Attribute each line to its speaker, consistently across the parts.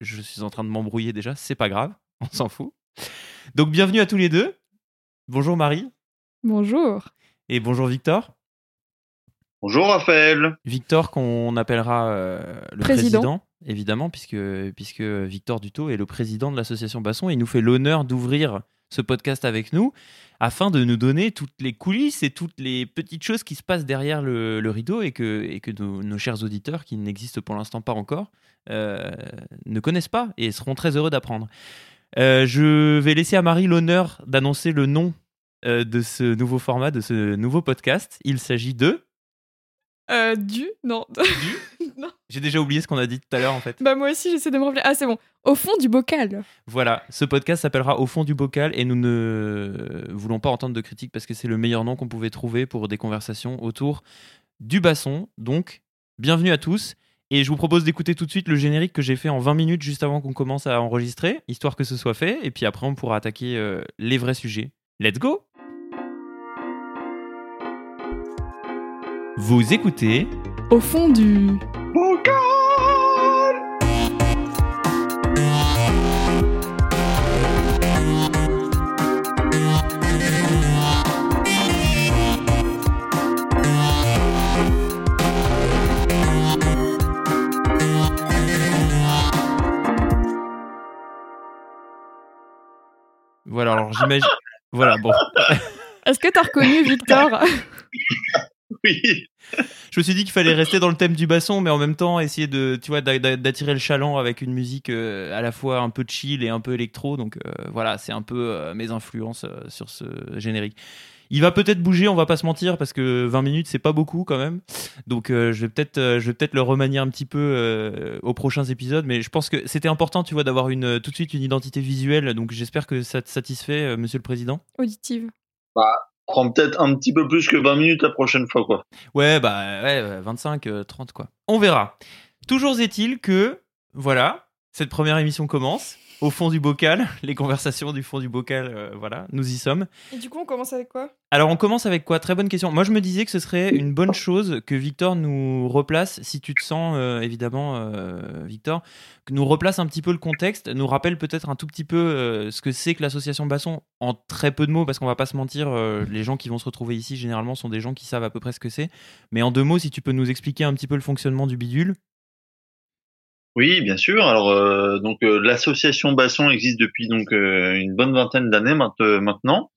Speaker 1: je suis en train de m'embrouiller déjà, c'est pas grave, on s'en fout. Donc bienvenue à tous les deux. Bonjour Marie.
Speaker 2: Bonjour.
Speaker 1: Et bonjour Victor.
Speaker 3: Bonjour Raphaël.
Speaker 1: Victor qu'on appellera euh, le président. évidemment, puisque, puisque Victor Duto est le président de l'association Basson et il nous fait l'honneur d'ouvrir ce podcast avec nous afin de nous donner toutes les coulisses et toutes les petites choses qui se passent derrière le, rideau et que, nos, chers auditeurs, qui n'existent pour l'instant pas encore, euh, ne connaissent pas et seront très heureux d'apprendre. Euh, je vais laisser à Marie l'honneur d'annoncer le nom euh, de ce nouveau format, de ce nouveau podcast. Il s'agit de...
Speaker 2: Euh, du Non.
Speaker 1: Du Non. J'ai déjà oublié ce qu'on a dit tout à l'heure en fait.
Speaker 2: Bah moi aussi j'essaie de me rappeler. Ah c'est bon. Au fond du bocal.
Speaker 1: Voilà, ce podcast s'appellera Au fond du bocal et nous ne voulons pas entendre de critiques parce que c'est le meilleur nom qu'on pouvait trouver pour des conversations autour du basson. Donc, bienvenue à tous. Et je vous propose d'écouter tout de suite le générique que j'ai fait en 20 minutes juste avant qu'on commence à enregistrer, histoire que ce soit fait. Et puis après, on pourra attaquer euh, les vrais sujets. Let's go Vous écoutez
Speaker 2: Au fond du...
Speaker 1: Voilà, alors j'imagine. voilà, bon.
Speaker 2: Est-ce que tu as reconnu Victor?
Speaker 3: Oui.
Speaker 1: Je me suis dit qu'il fallait rester dans le thème du basson, mais en même temps essayer de, tu vois, d'attirer le chaland avec une musique euh, à la fois un peu chill et un peu électro. Donc euh, voilà, c'est un peu euh, mes influences sur ce générique. Il va peut-être bouger, on va pas se mentir, parce que 20 minutes, c'est pas beaucoup quand même. Donc euh, je vais peut-être euh, je vais peut-être le remanier un petit peu euh, aux prochains épisodes. Mais je pense que c'était important, tu vois, d'avoir une, tout de suite une identité visuelle. Donc j'espère que ça te satisfait, Monsieur le Président.
Speaker 2: Auditive.
Speaker 3: Bah, prends peut-être un petit peu plus que 20 minutes la prochaine fois, quoi.
Speaker 1: Ouais, bah ouais, 25, 30, quoi. On verra. Toujours est-il que, voilà, cette première émission commence au fond du bocal, les conversations du fond du bocal, euh, voilà, nous y sommes.
Speaker 2: Et du coup, on commence avec quoi?
Speaker 1: Alors, on commence avec quoi? Très bonne question. Moi, je me disais que ce serait une bonne chose que Victor nous replace, si tu te sens, euh, évidemment, euh, Victor, que nous replace un petit peu le contexte, nous rappelle peut-être un tout petit peu ce que c'est que l'association Basson, en très peu de mots, parce qu'on va pas se mentir, les gens qui vont se retrouver ici, généralement, sont des gens qui savent à peu près ce que c'est. Mais en deux mots, si tu peux nous expliquer un petit peu le fonctionnement du bidule,
Speaker 3: oui, bien sûr. Alors euh, donc euh, l'association Basson existe depuis donc euh, une bonne vingtaine d'années maintenant.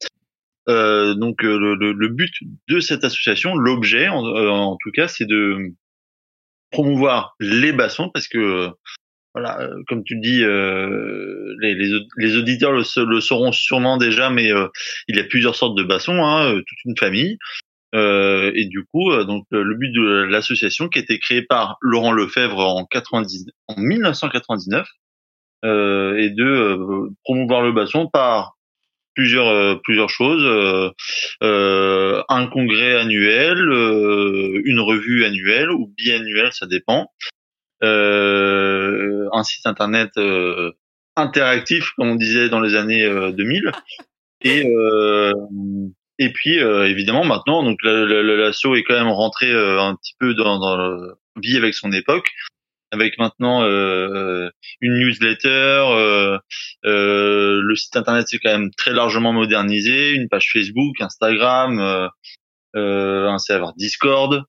Speaker 3: donc le, but de cette association, l'objet en, tout cas, c'est de promouvoir les bassons parce que voilà, comme tu le dis, les, auditeurs le, sauront sûrement déjà, mais il y a plusieurs sortes de bassons, hein, toute une famille. Euh, et du coup, euh, donc le but de l'association qui a été créée par Laurent Lefebvre en, 90, en 1999 euh, est de euh, promouvoir le basson par plusieurs euh, plusieurs choses un congrès annuel une revue annuelle ou biannuelle ça dépend un site internet interactif comme on disait dans les années 2000 et et puis euh, évidemment maintenant, donc l'assaut est quand même rentré euh, un petit peu dans, dans la vie avec son époque, avec maintenant euh, une newsletter, le site internet c'est quand même très largement modernisé, une page Facebook, Instagram, un serveur Discord.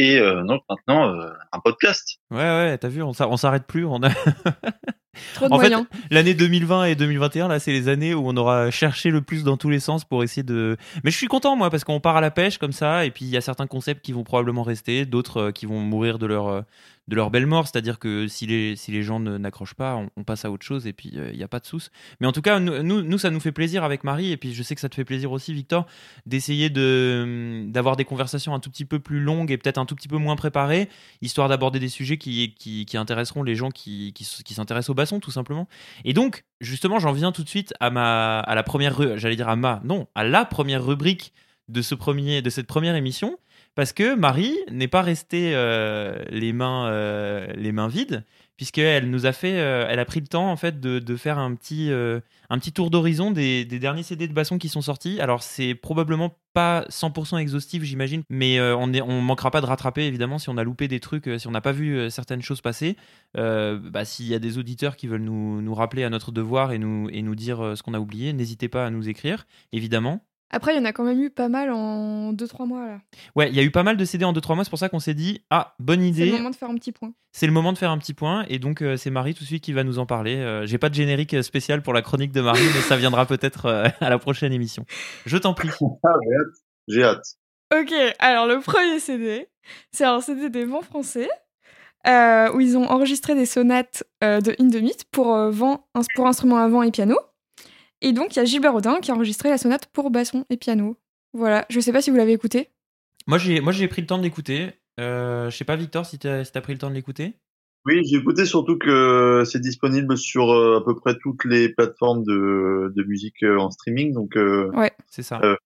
Speaker 3: Et donc maintenant un podcast.
Speaker 1: Ouais ouais, t'as vu, on s'arrête plus, on a
Speaker 2: en fait,
Speaker 1: l'année 2020 et 2021, là, c'est les années où on aura cherché le plus dans tous les sens pour essayer de. Mais je suis content, moi, parce qu'on part à la pêche comme ça, et puis il y a certains concepts qui vont probablement rester, d'autres euh, qui vont mourir de leur, euh, de leur belle mort, c'est-à-dire que si les, si les gens n'accrochent pas, on, passe à autre chose et puis il euh, n'y a pas de souce. Mais en tout cas, nous, nous, ça nous fait plaisir avec Marie, et puis je sais que ça te fait plaisir aussi, Victor, d'essayer d'avoir des conversations un tout petit peu plus longues et peut-être un tout petit peu moins préparées, histoire d'aborder des sujets qui, qui, qui, intéresseront les gens qui, qui, s'intéressent au basson, tout simplement. Et donc, justement, j'en viens tout de suite à, ma, à la première, j'allais dire à ma, non, à la première rubrique de, ce premier, de cette première émission parce que Marie n'est pas restée euh, les, mains, euh, les mains vides, puisqu'elle nous a fait, euh, elle a pris le temps en fait de, de faire un petit, un petit tour d'horizon des, des derniers CD de basson qui sont sortis. Alors c'est probablement pas 100% exhaustif, j'imagine, mais on est, on manquera pas de rattraper évidemment si on a loupé des trucs, si on n'a pas vu certaines choses passer. Bah, S'il y a des auditeurs qui veulent nous, nous rappeler à notre devoir et nous, et nous dire ce qu'on a oublié, n'hésitez pas à nous écrire, évidemment.
Speaker 2: Après, il y en a quand même eu pas mal en 2-3 mois là.
Speaker 1: Ouais, il y a eu pas mal de CD en 2-3 mois, c'est pour ça qu'on s'est dit, ah, bonne
Speaker 2: C'est
Speaker 1: idée,
Speaker 2: le moment de faire un petit point.
Speaker 1: c'est le moment de faire un petit point, et donc euh, c'est Marie tout de suite qui va nous en parler. Euh, J'ai pas de générique spécial pour la chronique de Marie, mais ça viendra peut-être euh, à la prochaine émission. Je t'en prie.
Speaker 3: Ah, j'ai hâte. J'ai hâte.
Speaker 2: Ok, alors le premier CD, c'est un CD des vents français, euh, où ils ont enregistré des sonates euh, de Indemit pour, euh, vent, ins- pour instruments à vent et piano. Et donc, il y a Gilbert Rodin qui a enregistré la sonate pour basson et piano. Voilà, je sais pas si vous l'avez écouté.
Speaker 1: Moi, j'ai moi, j'ai pris le temps de l'écouter. Euh, je sais pas, Victor, si t'as si t'as pris le temps de l'écouter.
Speaker 3: Oui, j'ai écouté surtout que c'est disponible sur euh, à peu près toutes les plateformes de, de musique euh, en streaming. Donc, euh,
Speaker 1: C'est ça.
Speaker 3: Euh,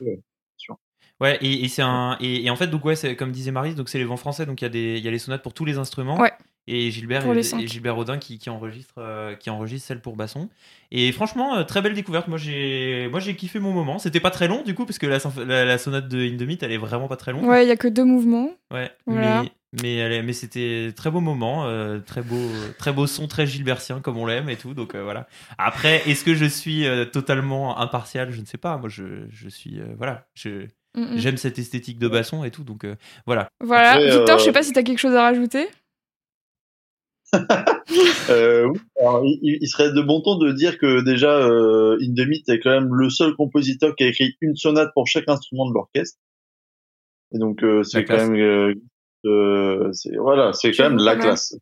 Speaker 3: ouais, sûr.
Speaker 1: Ouais, et, et c'est un et, et en fait donc ouais, c'est comme disait Marie, donc c'est les vents français, donc il y a des il y a les sonates pour tous les instruments.
Speaker 2: Ouais.
Speaker 1: Et Gilbert et, Gilbert Rodin qui, qui enregistre euh, qui enregistre celle pour basson. Et franchement euh, très belle découverte. Moi j'ai moi j'ai kiffé mon moment. C'était pas très long du coup parce que la, la, la sonate de Indemit elle est vraiment pas très longue.
Speaker 2: Ouais, il y a que deux mouvements.
Speaker 1: Ouais,
Speaker 2: Voilà.
Speaker 1: mais mais elle est- mais c'était très beau moment, euh, très beau très beau son, très gilbertien comme on l'aime et tout. Donc euh, voilà. Après, est-ce que je suis euh, totalement impartial? Je ne sais pas. Moi, je, je suis euh, voilà, je
Speaker 2: Mm, mm.
Speaker 1: j'aime cette esthétique de basson et tout. Donc euh, voilà.
Speaker 2: Voilà,
Speaker 3: Après,
Speaker 2: Victor,
Speaker 3: euh,
Speaker 2: je sais pas si t'as quelque chose à rajouter.
Speaker 3: euh, oui. Alors, il, serait de bon ton de dire que déjà, euh, Indemit est quand même le seul compositeur qui a écrit une sonate pour chaque instrument de l'orchestre. Et donc, euh, c'est quand
Speaker 1: classe.
Speaker 3: même, euh, c'est voilà, c'est quand même la
Speaker 2: mal.
Speaker 3: classe.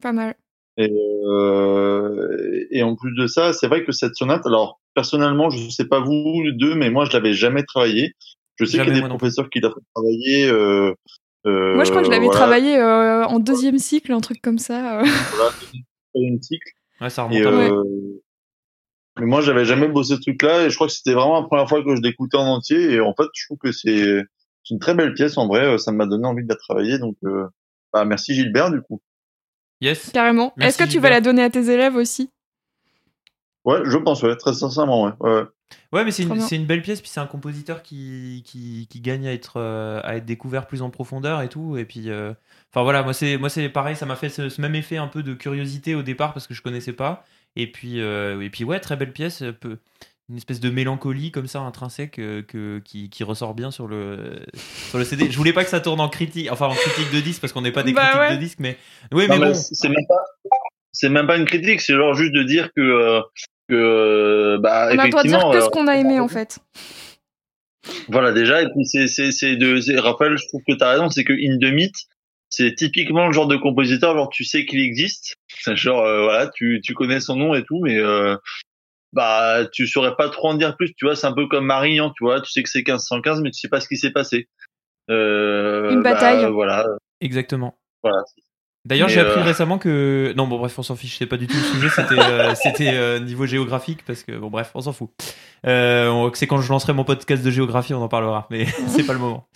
Speaker 2: Pas mal.
Speaker 3: Et, euh, et en plus de ça, c'est vrai que cette sonate, alors personnellement, je sais pas vous deux, mais moi je l'avais jamais travaillé. Je sais qu'il y a des professeurs qui l'ont. Euh, euh,
Speaker 2: Moi, je crois que je l'avais
Speaker 3: voilà,
Speaker 2: travaillé euh, en deuxième cycle, un truc comme ça. euh.
Speaker 3: voilà, deuxième cycle.
Speaker 1: Ouais, ça remonte
Speaker 3: Et, euh, Mais moi, j'avais jamais bossé ce truc-là, et je crois que c'était vraiment la première fois que je l'écoutais en entier. Et en fait, je trouve que c'est c'est une très belle pièce en vrai. Ça m'a donné envie de la travailler. Donc, euh, bah, merci Gilbert du coup.
Speaker 1: Yes.
Speaker 2: Carrément. Est-ce que tu vas la donner à tes élèves aussi?
Speaker 3: Ouais, je pense, ouais, très sincèrement, ouais. ouais.
Speaker 1: Ouais, mais c'est une,
Speaker 2: bien.
Speaker 1: c'est une belle pièce, puis c'est un compositeur qui, qui, qui gagne à être, euh, à être découvert plus en profondeur et tout. Et puis, euh, enfin voilà, moi c'est, moi c'est pareil, ça m'a fait ce, ce même effet un peu de curiosité au départ parce que je connaissais pas. Et puis, euh, et puis ouais, très belle pièce, peu- une espèce de mélancolie comme ça intrinsèque euh, que, qui, qui ressort bien sur le, sur le CD. Je voulais pas que ça tourne en critique, enfin en critique de disque parce qu'on n'est pas des
Speaker 2: Bah
Speaker 1: critiques
Speaker 2: ouais.
Speaker 1: de disque, mais oui, mais
Speaker 3: mais
Speaker 1: bon.
Speaker 3: c'est même pas, c'est même pas une critique, c'est genre juste de dire que, euh, que, euh, bah,
Speaker 2: On a droit de dire
Speaker 3: effectivement,
Speaker 2: que
Speaker 3: euh,
Speaker 2: ce qu'on a aimé en fait.
Speaker 3: Voilà déjà et puis c'est c'est c'est de c'est- Raphaël je trouve que t'as raison c'est que Indemit c'est typiquement le genre de compositeur genre tu sais qu'il existe C'est genre euh, voilà tu tu connais son nom et tout mais euh, bah tu saurais pas trop en dire plus tu vois c'est un peu comme Marignan tu vois tu sais que c'est 1515 mais tu sais pas ce qui s'est passé euh,
Speaker 2: Une
Speaker 3: bah,
Speaker 2: bataille.
Speaker 3: voilà
Speaker 1: Exactement.
Speaker 3: voilà
Speaker 1: D'ailleurs, j'ai appris
Speaker 3: euh,
Speaker 1: récemment que. Non, bon, bref, on s'en fiche, c'est pas du tout le sujet, c'était euh, c'était euh, niveau géographique, parce que, bon, bref, on s'en fout. Euh, c'est quand je lancerai mon podcast de géographie, on en parlera, mais c'est pas le moment.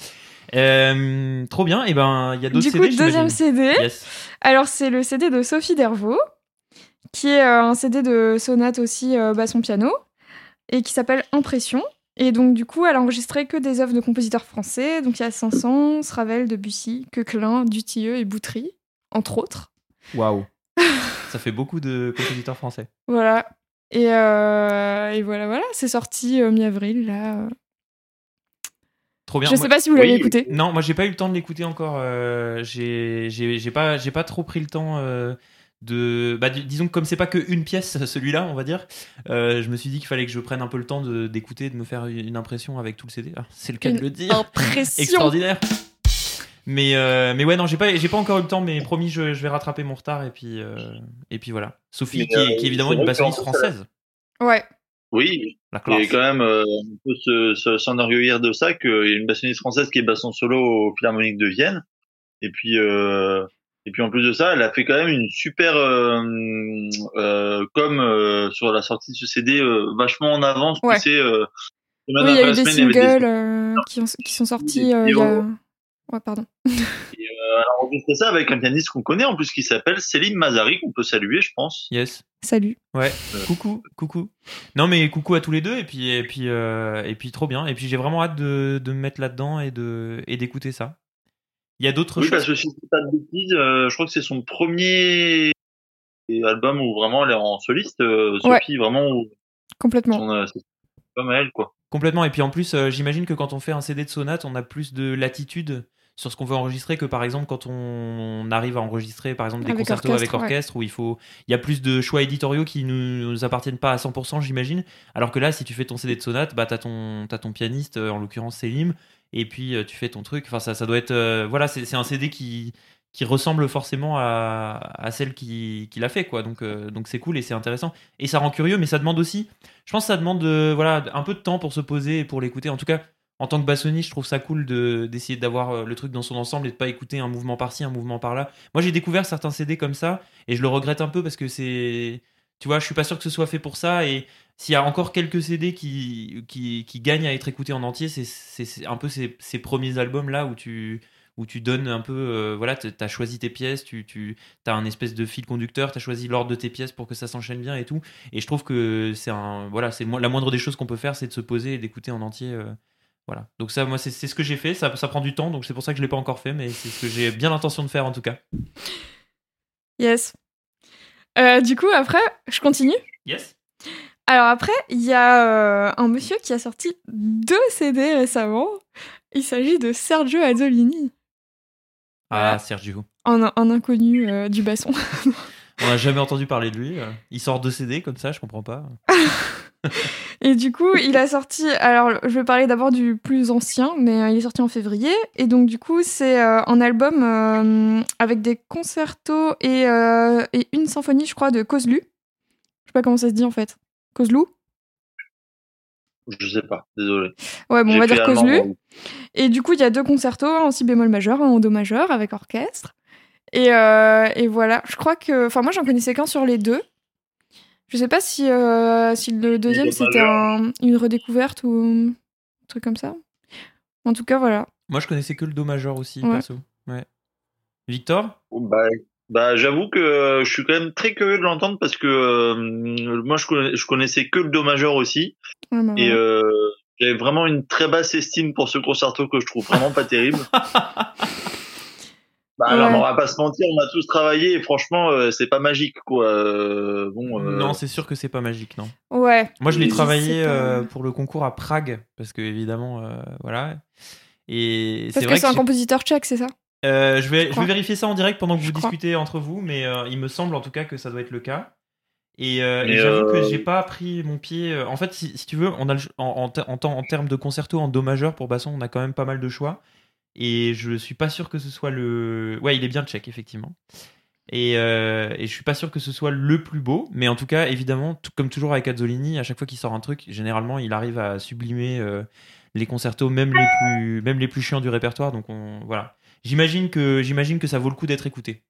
Speaker 1: Euh, trop bien, et ben, il y a d'autres
Speaker 2: Du coup,
Speaker 1: CD.
Speaker 2: deuxième. CD.
Speaker 1: Yes.
Speaker 2: Alors, c'est le CD de Sophie Dervaux, qui est euh, un CD de sonate aussi euh, basson-piano, et qui s'appelle Impression. Et donc, du coup, elle a enregistré que des œuvres de compositeurs français. Donc, il y a Saint-Saëns, Ravel, Debussy, Coquelin, Dutilleux et Boutry, entre autres.
Speaker 1: Waouh. Ça fait beaucoup de compositeurs français.
Speaker 2: Voilà. Et, euh, et voilà, voilà. C'est sorti euh, mi-avril, là. euh.
Speaker 1: Trop bien.
Speaker 2: Je
Speaker 1: Moi-
Speaker 2: sais pas si vous l'avez
Speaker 3: oui.
Speaker 2: écouté.
Speaker 1: Non, moi j'ai pas eu le temps de l'écouter encore. euh, j'ai j'ai- j'ai pas, j'ai pas trop pris le temps euh, de. Bah, dis- disons que comme c'est pas que une pièce, celui-là, on va dire, euh, je me suis dit qu'il fallait que je prenne un peu le temps d'écouter, de me faire une impression avec tout le CD. Ah, c'est le cas de le dire.
Speaker 2: Impression.
Speaker 1: Extraordinaire. Mais, euh, mais ouais, non, j'ai pas, j'ai pas encore eu le temps, mais promis, je, je vais rattraper mon retard et puis, euh, et puis voilà. Sophie,
Speaker 3: Mais,
Speaker 1: qui, est,
Speaker 3: euh,
Speaker 1: qui est évidemment une
Speaker 3: fait,
Speaker 1: française.
Speaker 2: Ouais.
Speaker 3: oui
Speaker 1: La
Speaker 3: et quand même euh, on peut se- se- s'enorgueillir de ça qu'il y a une bassoniste française qui est basson solo au Philharmonique de Vienne et puis euh, et puis en plus de ça elle a fait quand même une super euh, euh, comme euh, sur la sortie de ce CD euh, vachement en avance
Speaker 2: Ouais.
Speaker 3: tu sais euh,
Speaker 2: Oui, il y a eu des
Speaker 3: semaine,
Speaker 2: singles euh, qui, ont- qui sont sortis euh, il y a
Speaker 3: vidéos.
Speaker 2: Ouais, pardon.
Speaker 3: Et, euh, alors, on fait ça avec un pianiste qu'on connaît en plus qui s'appelle Céline Mazari, qu'on peut saluer, je pense.
Speaker 1: Yes.
Speaker 2: Salut.
Speaker 1: Ouais.
Speaker 3: Euh.
Speaker 1: Coucou, coucou. Non mais coucou à tous les deux et puis et puis euh, et puis trop bien et puis j'ai vraiment hâte de, de me mettre là-dedans et de et d'écouter ça. Il y a d'autres
Speaker 3: Oui,
Speaker 1: choses.
Speaker 3: parce que si pas de bêtises, euh, je crois que c'est son premier album où vraiment elle est en soliste. euh,
Speaker 2: Ouais.
Speaker 3: Sophie, vraiment, où
Speaker 2: Complètement.
Speaker 3: son, euh, elle, quoi.
Speaker 1: Complètement. Et puis en plus, euh, j'imagine que quand on fait un CD de sonate, on a plus de latitude sur ce qu'on veut enregistrer que par exemple quand on arrive à enregistrer par exemple des
Speaker 2: Avec
Speaker 1: concertos
Speaker 2: orchestre,
Speaker 1: avec
Speaker 2: ouais.
Speaker 1: orchestre où il faut il y a plus de choix éditoriaux qui nous, nous appartiennent pas à 100% j'imagine. Alors que là si tu fais ton CD de sonate bah t'as ton t'as ton pianiste euh, en l'occurrence Selim et puis euh, tu fais ton truc. Enfin ça ça doit être euh, voilà c'est c'est un CD qui qui ressemble forcément à, à celle qui, qui l'a fait quoi. Donc euh, donc c'est cool et c'est intéressant. Et ça rend curieux mais ça demande aussi je pense que ça demande euh, voilà un peu de temps pour se poser et pour l'écouter. En tout cas en tant que bassoniste, je trouve ça cool de d'essayer d'avoir euh, le truc dans son ensemble et de pas écouter un mouvement par-ci, un mouvement par-là. Moi, j'ai découvert certains CD comme ça et je le regrette un peu parce que c'est tu vois, je suis pas sûr que ce soit fait pour ça et s'il y a encore quelques CD qui gagnent à être écoutés en entier, c'est un peu ces, premiers albums là où tu donnes un peu euh, voilà, tu as choisi tes pièces, tu as un espèce de fil conducteur, tu as choisi l'ordre de tes pièces pour que ça s'enchaîne bien et tout et je trouve que c'est un voilà, c'est la moindre des choses qu'on peut faire, c'est de se poser et d'écouter en entier euh, voilà. Donc ça, moi, c'est c'est ce que j'ai fait. Ça, ça prend du temps, donc c'est pour ça que je l'ai pas encore fait, mais c'est ce que j'ai bien l'intention de faire en tout cas.
Speaker 2: Yes. Euh, du coup, après, je continue.
Speaker 1: Yes.
Speaker 2: Alors après, il y a euh, un monsieur qui a sorti deux CD récemment. Il s'agit de Sergio Azzolini,
Speaker 1: Ah. Sergio.
Speaker 2: un, un inconnu euh, du basson.
Speaker 1: On n'a jamais entendu parler de lui. Il sort deux CD comme ça, je comprends pas.
Speaker 2: Et du coup, il a sorti. Alors, je vais parler d'abord du plus ancien, mais euh, il est sorti en février. Et donc, du coup, c'est euh, un album euh, avec des concertos et, euh, et une symphonie, je crois, de Kozlu. Je sais pas comment ça se dit en fait. Kozlu?
Speaker 3: Je sais pas, désolé.
Speaker 2: Ouais, bon, on va dire Kozlu. Et du coup, il y a deux concertos, un en si bémol majeur, un en do majeur avec orchestre. Et, et voilà, je crois que. Enfin, moi, j'en connaissais qu'un sur les deux. Je sais pas si, euh, si le deuxième c'était un- une redécouverte ou un truc comme ça. En tout cas, voilà.
Speaker 1: Moi, je connaissais que le Do majeur aussi,
Speaker 2: Ouais.
Speaker 1: perso. Ouais. Victor?
Speaker 3: Bah, bah j'avoue que euh, je suis quand même très curieux de l'entendre parce que euh, moi je, connais- je connaissais que le do majeur aussi
Speaker 2: Ouais, bah,
Speaker 3: et euh, j'avais vraiment une très basse estime pour ce concerto que je trouve vraiment pas terrible. Bah alors,
Speaker 2: Ouais.
Speaker 3: on va pas se mentir, on a tous travaillé et franchement euh, c'est pas magique quoi. Euh, bon. euh,
Speaker 1: Non, c'est sûr que c'est pas magique, non.
Speaker 2: Ouais.
Speaker 1: Moi, je l'ai travaillé euh, pour le concours à Prague, parce que évidemment, euh, voilà. Et
Speaker 2: Parce que c'est un compositeur tchèque, c'est ça?
Speaker 1: Euh, je, vais, je
Speaker 2: crois.
Speaker 1: vais vérifier ça en direct pendant que
Speaker 2: Je
Speaker 1: vous
Speaker 2: crois.
Speaker 1: discutez entre vous, mais euh, il me semble en tout cas que ça doit être le cas. Et, euh, j'avoue que j'ai pas pris mon pied. En fait, si, si tu veux, on a le- en, en, ter- en, temps- en termes de concerto en do majeur pour basson, on a quand même pas mal de choix. Et je suis pas sûr que ce soit le. Ouais, il est bien tchèque, effectivement. Et, euh, et je suis pas sûr que ce soit le plus beau, mais en tout cas, évidemment, comme toujours avec Azzolini, à chaque fois qu'il sort un truc, généralement, il arrive à sublimer euh, les concertos, même les plus, même les plus chiants du répertoire. Donc on, voilà. J'imagine que, j'imagine que ça vaut le coup d'être écouté.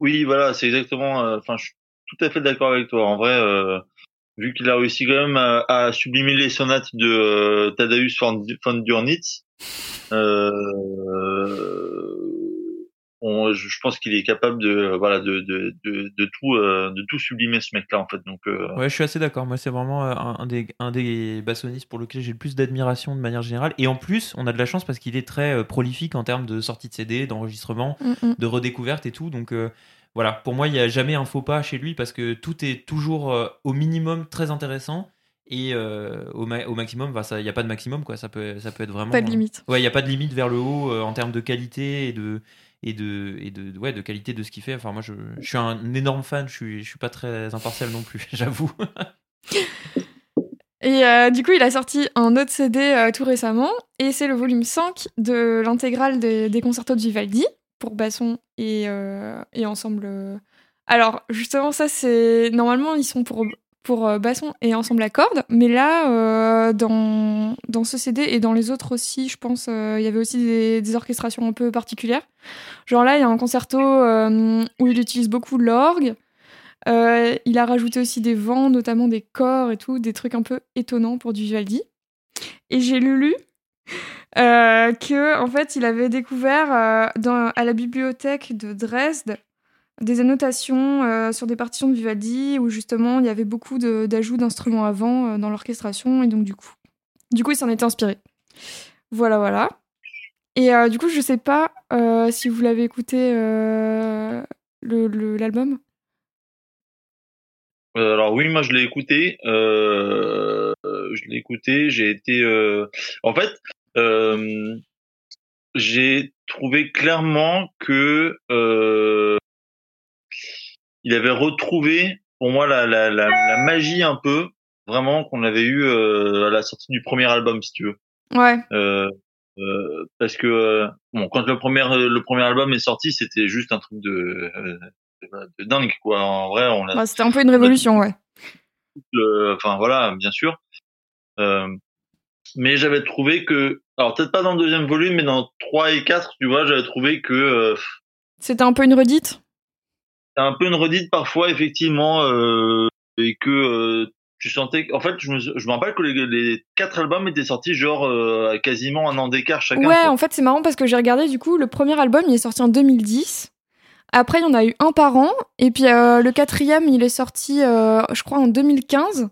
Speaker 3: Oui, voilà, c'est exactement. euh, Enfin, je suis tout à fait d'accord avec toi. En vrai, euh, vu qu'il a réussi quand même à, sublimer les sonates de Tadeusz von, von Dürnitz, euh, on- je pense qu'il est capable de, euh, voilà, de, de, de, de tout, euh, de tout sublimer ce mec-là, en fait. Donc, euh,
Speaker 1: Ouais, je suis assez d'accord. Moi, c'est vraiment euh, un, un des, un des bassonistes pour lequel j'ai le plus d'admiration de manière générale. Et en plus, on a de la chance parce qu'il est très euh, prolifique en termes de sortie de CD, d'enregistrement,
Speaker 2: Mm, mm.
Speaker 1: de redécouverte et tout. Donc euh, voilà, pour moi, il n'y a jamais un faux pas chez lui parce que tout est toujours euh, au minimum très intéressant. Et euh, au, ma- au maximum, il n'y a pas de maximum, quoi. Ça peut, ça peut être vraiment.
Speaker 2: Pas de limite.
Speaker 1: Ouais, il n'y a pas de limite vers le haut euh, en termes de qualité et de et de et de ouais de qualité de ce qu'il fait. Enfin moi je, je suis un énorme fan. Je suis je suis pas très impartial non plus, j'avoue.
Speaker 2: Et euh, du coup, il a sorti un autre CD euh, tout récemment, et c'est le volume 5 de l'intégrale des, des concertos de Vivaldi, pour basson et, euh, et ensemble. euh. Alors, justement, ça, c'est. Normalement, ils sont pour, pour euh, basson et ensemble à cordes, mais là, euh, dans, dans ce CD et dans les autres aussi, je pense, euh, il y avait aussi des, des orchestrations un peu particulières. Genre là, il y a un concerto où il utilise beaucoup l'orgue. Il a rajouté aussi des vents, notamment des corps et tout, des trucs un peu étonnants pour du Vivaldi. Et j'ai lu que en fait, il avait découvert dans, à la bibliothèque de Dresde des annotations euh, sur des partitions de Vivaldi où justement il y avait beaucoup d'ajouts d'instruments avant euh, dans l'orchestration et donc du coup, du coup, il s'en était inspiré. Voilà, voilà. Et euh, du coup, je sais pas si vous l'avez écouté l'album.
Speaker 3: Alors oui, moi je l'ai écouté. Je l'ai écouté. J'ai été. En fait, j'ai trouvé clairement que il avait retrouvé pour moi la, la, la, la magie un peu vraiment qu'on avait eu euh, à la sortie du premier album, si tu veux.
Speaker 2: Ouais.
Speaker 3: Euh, euh, parce que bon, quand le premier le premier album est sorti, c'était juste un truc de, dingue quoi. En vrai, on
Speaker 2: Bah, C'était un peu une révolution, ouais.
Speaker 3: le- enfin voilà, bien sûr. Mais j'avais trouvé que, alors peut-être pas dans le deuxième volume, mais dans 3 et 4, tu vois, j'avais trouvé que
Speaker 2: C'était un peu une redite?
Speaker 3: Un peu une redite parfois, effectivement, euh, et que euh, tu sentais, en fait, je me, je me rappelle que les, les quatre albums étaient sortis genre euh, à quasiment un an d'écart chacun.
Speaker 2: Ouais,
Speaker 3: quoi.
Speaker 2: en fait, c'est marrant parce que j'ai regardé, du coup, le premier album, il est sorti en 2010. Après, il y en a eu un par an. Et puis, euh, le quatrième, il est sorti, euh, je crois, en 2015.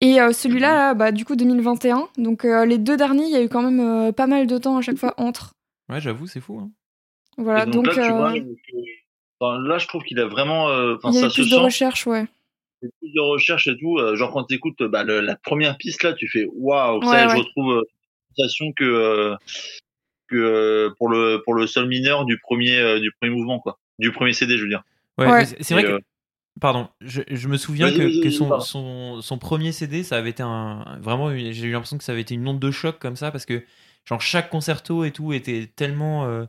Speaker 2: Et euh, celui-là, là, bah, du coup, 2021. Donc, euh, les deux derniers, il y a eu quand même euh, pas mal de temps à chaque fois entre.
Speaker 1: Ouais, j'avoue, c'est fou. hein.
Speaker 2: Voilà,
Speaker 3: Et donc,
Speaker 2: donc,
Speaker 3: là, tu vois, que- enfin, là, je trouve qu'il a vraiment, euh,
Speaker 2: il y a
Speaker 3: ça
Speaker 2: eu
Speaker 3: se
Speaker 2: plus de
Speaker 3: sent.
Speaker 2: recherche, ouais.
Speaker 3: fait plus de recherche et tout. euh, genre quand tu écoutes bah, le- la première piste là, tu fais waouh, ça,
Speaker 2: Ouais,
Speaker 3: je retrouve euh, la sensation que euh, que euh, pour le pour le sol mineur du premier euh, du premier mouvement quoi, du premier CD, je veux dire.
Speaker 1: Ouais, c'est vrai que Pardon, je, je me souviens que, que son, son, son premier CD, ça avait été un. Vraiment, j'ai eu l'impression que ça avait été une onde de choc comme ça, parce que genre chaque concerto et tout était tellement euh,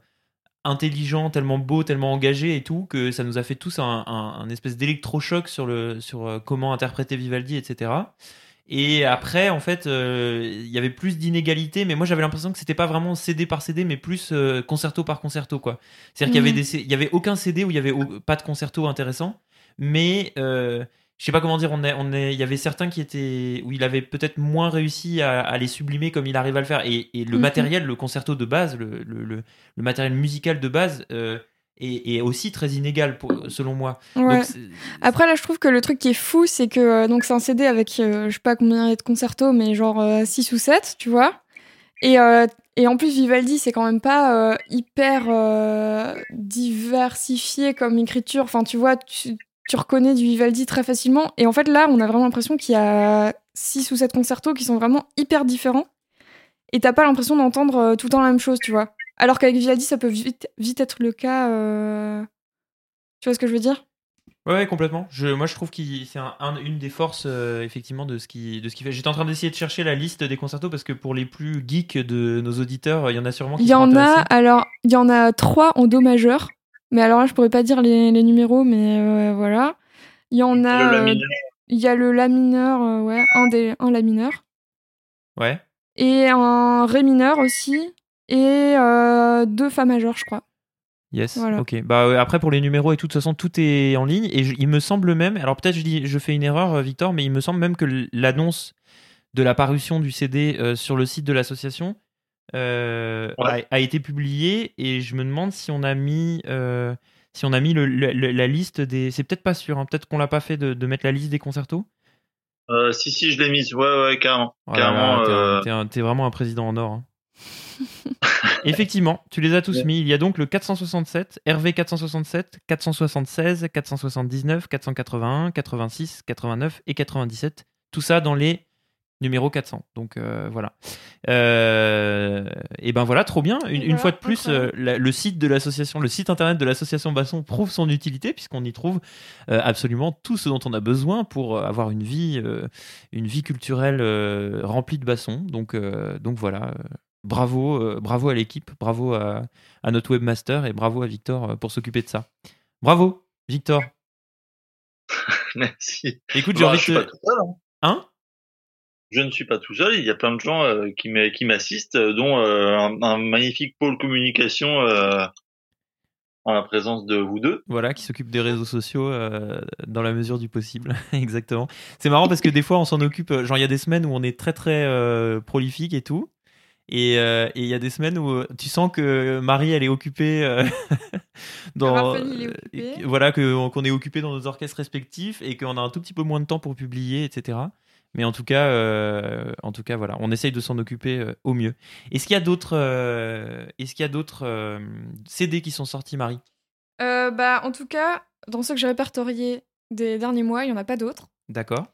Speaker 1: intelligent, tellement beau, tellement engagé et tout, que ça nous a fait tous un, un- un espèce d'électrochoc sur, le, sur euh, comment interpréter Vivaldi, etc. Et après, en fait, euh, il y avait plus d'inégalités, mais moi j'avais l'impression que c'était pas vraiment CD par CD, mais plus euh, concerto par concerto, quoi. C'est-à-dire qu'il y avait
Speaker 2: Mhm.
Speaker 1: des, il y avait aucun CD où il y avait au- pas de concerto intéressant, mais euh, je sais pas comment dire, on est, on est, il y avait certains qui étaient où il avait peut-être moins réussi à, à les sublimer comme il arrive à le faire, et, et le
Speaker 2: Mhm.
Speaker 1: matériel, le concerto de base, le, le, le- le matériel musical de base. euh, est, est aussi très inégal pour, selon moi.
Speaker 2: Ouais.
Speaker 1: Donc,
Speaker 2: Après, là, je trouve que le truc qui est fou, c'est que euh, donc c'est un CD avec, euh, je sais pas combien il y a de concertos, mais genre 6 ou 7, tu vois. Et, euh, et en plus, Vivaldi, c'est quand même pas euh, hyper euh, diversifié comme écriture. Enfin, tu vois, tu, tu reconnais du Vivaldi très facilement. Et en fait, là, on a vraiment l'impression qu'il y a 6 ou 7 concertos qui sont vraiment hyper différents. Et t'as pas l'impression d'entendre euh, tout le temps la même chose, tu vois. Alors qu'avec Vivaldi, ça peut vite, vite être le cas. euh, Tu vois ce que je veux dire?
Speaker 1: Ouais, ouais, complètement. Je, moi, je trouve que c'est un- un- une des forces, euh, effectivement, de ce qui, de ce qui fait. J'étais en train d'essayer de chercher la liste des concertos parce que pour les plus geeks de nos auditeurs, il y en a sûrement qui
Speaker 2: Il y en a, alors, il y en a trois en Do majeur. Mais alors là, je pourrais pas dire les, les numéros, mais euh, voilà. Il y en a. euh, Il y a le La mineur, euh, ouais, un, des, un La mineur.
Speaker 1: Ouais.
Speaker 2: Et un Ré mineur aussi. Et deux Fa majeur, je crois.
Speaker 1: Yes.
Speaker 2: Voilà.
Speaker 1: Ok. Bah euh, après pour les numéros et tout, de toute façon tout est en ligne et je- il me semble même. Alors peut-être je dis, je fais une erreur, Victor, mais il me semble même que l'annonce de la parution du CD euh, sur le site de l'association euh,
Speaker 3: Ouais.
Speaker 1: a, a été publiée et je me demande si on a mis. euh, si on a mis le- le- le- la liste des. C'est peut-être pas sûr, hein, peut-être qu'on l'a pas fait de, de mettre la liste des concertos.
Speaker 3: euh, si si, je l'ai mise, ouais ouais carrément,
Speaker 1: Oh
Speaker 3: carrément.
Speaker 1: t'es vraiment un président en or. hein. Effectivement, tu les as tous
Speaker 3: Ouais.
Speaker 1: mis. Il y a donc le 467, RV 467, 476, 479, 481, 86, 89 et 97. Tout ça dans les numéros 400. Donc euh, voilà. Euh, et ben voilà, trop bien. Une, fois de plus, euh, la- le site de l'association, le site internet de l'association Basson prouve son utilité puisqu'on y trouve euh, absolument tout ce dont on a besoin pour avoir une vie, euh, une vie culturelle euh, remplie de Basson. Donc, euh, donc voilà. bravo, euh, bravo à l'équipe, bravo à, à notre webmaster et bravo à Victor pour s'occuper de ça. Bravo, Victor.
Speaker 3: Merci.
Speaker 1: Écoute, j'ai
Speaker 3: Bah,
Speaker 1: envie
Speaker 3: je suis
Speaker 1: de
Speaker 3: pas
Speaker 1: te...
Speaker 3: tout seul. hein? Je ne suis pas tout seul. Il y a plein de gens euh, qui m'a- qui m'assistent, euh, dont euh, un, un magnifique pôle communication euh, en la présence de vous deux.
Speaker 1: Voilà, qui s'occupe des réseaux sociaux euh, dans la mesure du possible. Exactement. C'est marrant parce que des fois, on s'en occupe. Genre, il y a des semaines où on est très très euh, prolifique et tout. Et euh, il y a des semaines où tu sens que Marie, elle est occupée euh, dans.
Speaker 2: Est occupé.
Speaker 1: Voilà, que- qu'on est occupé dans nos orchestres respectifs et qu'on a un tout petit peu moins de temps pour publier, etc. Mais en tout cas, euh, en tout cas, voilà, on essaye de s'en occuper euh, au mieux. Est-ce qu'il y a d'autres, euh, est-ce qu'il y a d'autres CD qui sont sortis, Marie?
Speaker 2: Euh, bah, en tout cas, dans ceux que j'ai répertoriés des derniers mois, il n'y en a pas d'autres.
Speaker 1: D'accord.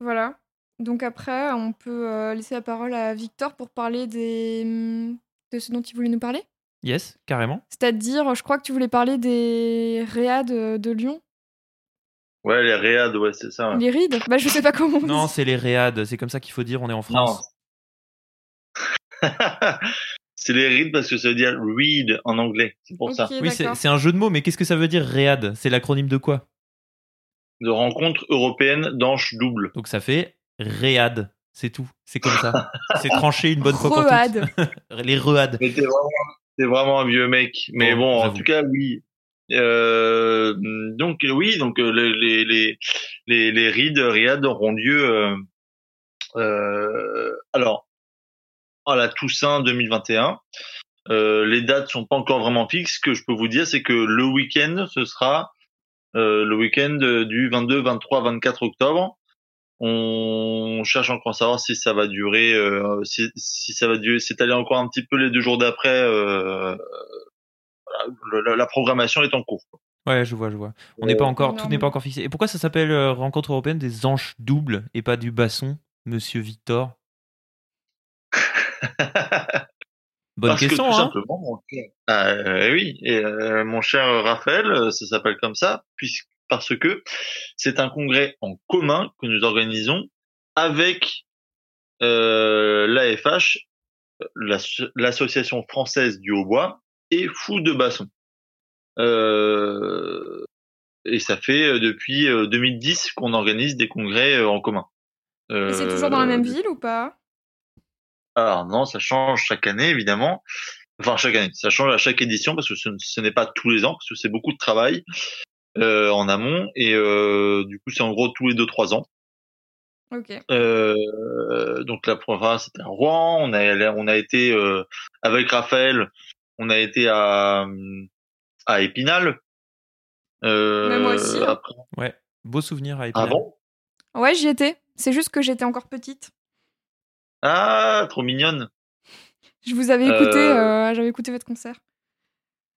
Speaker 2: Voilà. Donc après, on peut laisser la parole à Victor pour parler des... hum, de ce dont il voulait nous parler?
Speaker 1: Yes, carrément.
Speaker 2: C'est-à-dire, je crois que tu voulais parler des réads de, de Lyon.
Speaker 3: Ouais, les réads, ouais, c'est ça. ouais.
Speaker 2: Les rides? Bah, je sais pas comment on
Speaker 1: Non,
Speaker 2: dit.
Speaker 1: c'est les réads, c'est comme ça qu'il faut dire. On est en
Speaker 3: Non.
Speaker 1: France.
Speaker 3: c'est les read parce que ça veut dire read en anglais. C'est pour ça.
Speaker 2: Ok,
Speaker 1: Oui, c'est
Speaker 2: d'accord.
Speaker 1: c'est un jeu de mots, mais qu'est-ce que ça veut dire réad C'est l'acronyme de quoi?
Speaker 3: De rencontre européenne d'anches double.
Speaker 1: Donc ça fait réad. C'est tout. C'est comme ça. c'est tranché une bonne fois pour toutes. Les read.
Speaker 3: Mais t'es vraiment, t'es vraiment un vieux mec. Mais
Speaker 1: Bon,
Speaker 3: bon, en
Speaker 1: j'avoue.
Speaker 3: tout cas, oui. Euh, donc oui, donc euh, les les les les, riad auront lieu. euh, euh, alors à la Toussaint 2021. Euh, les dates sont pas encore vraiment fixes. Ce que je peux vous dire, c'est que le week-end, ce sera euh, le week-end du 22, 23, 24 octobre. On cherche encore à savoir si ça va durer, euh, si, si ça va durer, s'étaler encore un petit peu les deux jours d'après. Euh, la, la programmation est en cours.
Speaker 1: Ouais, je vois, je vois. On n'est pas encore, tout n'est pas encore fixé. Et pourquoi ça s'appelle euh, Rencontre européenne des anges doubles et pas du basson, Monsieur Victor? Bonne
Speaker 3: Parce
Speaker 1: question,
Speaker 3: que tout
Speaker 1: hein
Speaker 3: simplement, mon cher- Ah, euh, oui, et, euh, mon cher Raphaël, euh, ça s'appelle comme ça, puisque parce que c'est un congrès en commun que nous organisons avec euh, l'AFH, l'asso- l'association française du hautbois et Fou de Basson. Euh, et ça fait euh, depuis euh, 2010 qu'on organise des congrès euh, en commun.
Speaker 2: Et c'est toujours dans la
Speaker 3: Euh,
Speaker 2: même ville ou pas?
Speaker 3: Alors non, ça change chaque année évidemment. Enfin chaque année, ça change à chaque édition parce que ce, ce n'est pas tous les ans parce que c'est beaucoup de travail euh, en amont et euh, du coup c'est en gros tous les deux trois ans.
Speaker 2: Ok.
Speaker 3: Euh, donc la première fois c'était à Rouen, on a on a été euh, avec Raphaël, on a été à à Épinal. Euh,
Speaker 2: Mais moi aussi, hein.
Speaker 3: Après,
Speaker 1: Ouais, beau souvenir à Épinal.
Speaker 3: ah bon?
Speaker 2: Ouais, j'y étais. C'est juste que j'étais encore petite.
Speaker 3: Ah trop mignonne.
Speaker 2: Je vous avais écouté,
Speaker 3: Euh,
Speaker 2: euh, j'avais écouté votre concert.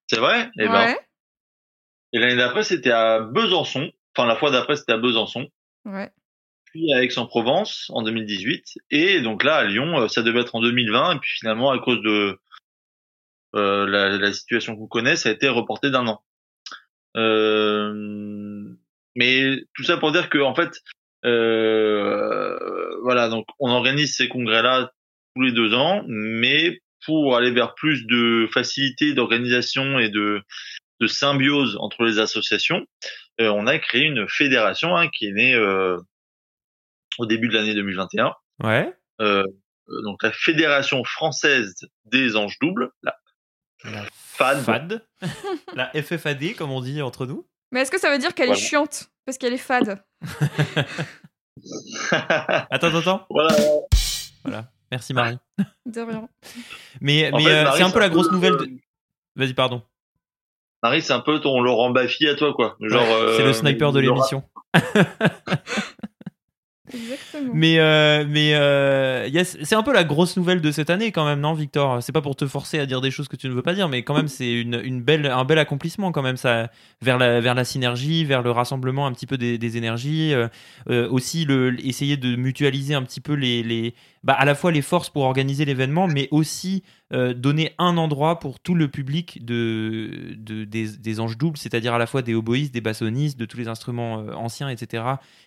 Speaker 3: C'est vrai? Eh ben,
Speaker 2: ouais.
Speaker 3: Et l'année d'après c'était à Besançon. Enfin la fois d'après c'était à Besançon.
Speaker 2: Ouais.
Speaker 3: puis à Aix-en-Provence en 2018 et donc là à Lyon euh, ça devait être en 2020 et puis finalement à cause de la, la situation qu'on connaît ça a été reporté d'un an Euh, mais tout ça pour dire que en fait euh, voilà donc on organise ces congrès là tous les deux ans mais pour aller vers plus de facilité d'organisation et de de symbiose entre les associations euh, on a créé une fédération hein, qui est née euh, au début de l'année 2021.
Speaker 1: Ouais.
Speaker 3: Euh, euh, donc la Fédération française des anges doubles, la
Speaker 1: La
Speaker 3: FAD.
Speaker 1: FAD. la FFAD, comme on dit entre nous.
Speaker 2: Mais est-ce que ça veut dire qu'elle
Speaker 3: Voilà.
Speaker 2: est chiante? Parce qu'elle est fade.
Speaker 1: Attends, attends, attends.
Speaker 3: voilà.
Speaker 1: Voilà. Merci Marie.
Speaker 2: De rien.
Speaker 1: Mais, euh, c'est un peu la grosse
Speaker 3: euh,
Speaker 1: nouvelle. De... Vas-y, pardon.
Speaker 3: Marie, c'est un peu ton Laurent Baffy à toi, quoi. Genre.
Speaker 1: c'est
Speaker 3: euh,
Speaker 1: le sniper de l'émission. Mais, euh, mais euh, c'est un peu la grosse nouvelle de cette année quand même, non, Victor? C'est pas pour te forcer à dire des choses que tu ne veux pas dire, mais quand même, c'est une, belle, un bel accomplissement quand même, ça, vers la, vers la synergie, vers le rassemblement un petit peu des, énergies, euh, aussi le, essayer de mutualiser un petit peu les bah, à la fois les forces pour organiser l'événement, mais aussi euh, donner un endroit pour tout le public de, de des, des anges doubles, c'est-à-dire à la fois des oboïstes, des bassonistes, de tous les instruments euh, anciens, etc.,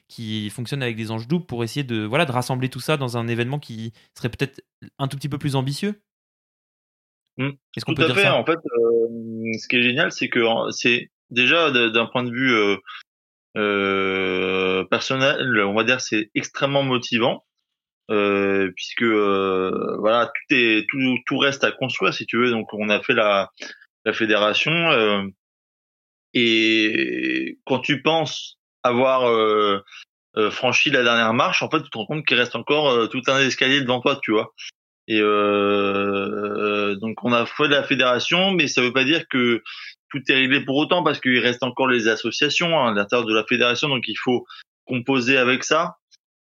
Speaker 1: qui fonctionnent avec des anges doubles pour essayer de, voilà, de rassembler tout ça dans un événement qui serait peut-être un tout petit peu plus ambitieux.
Speaker 3: Mm.
Speaker 1: Est-ce qu'on peut
Speaker 3: à
Speaker 1: dire
Speaker 3: fait.
Speaker 1: ça?
Speaker 3: En fait, euh, ce qui est génial, c'est que c'est déjà d'un point de vue euh, personnel, on va dire, c'est extrêmement motivant. Euh, puisque euh, voilà tout est tout, tout reste à construire si tu veux. Donc on a fait la la fédération euh, et quand tu penses avoir euh, euh, franchi la dernière marche en fait tu te rends compte qu'il reste encore tout un escalier devant toi tu vois. Et donc on a fait la fédération, mais ça veut pas dire que tout est réglé pour autant parce qu'il reste encore les associations hein, à l'intérieur de la fédération, donc il faut composer avec ça.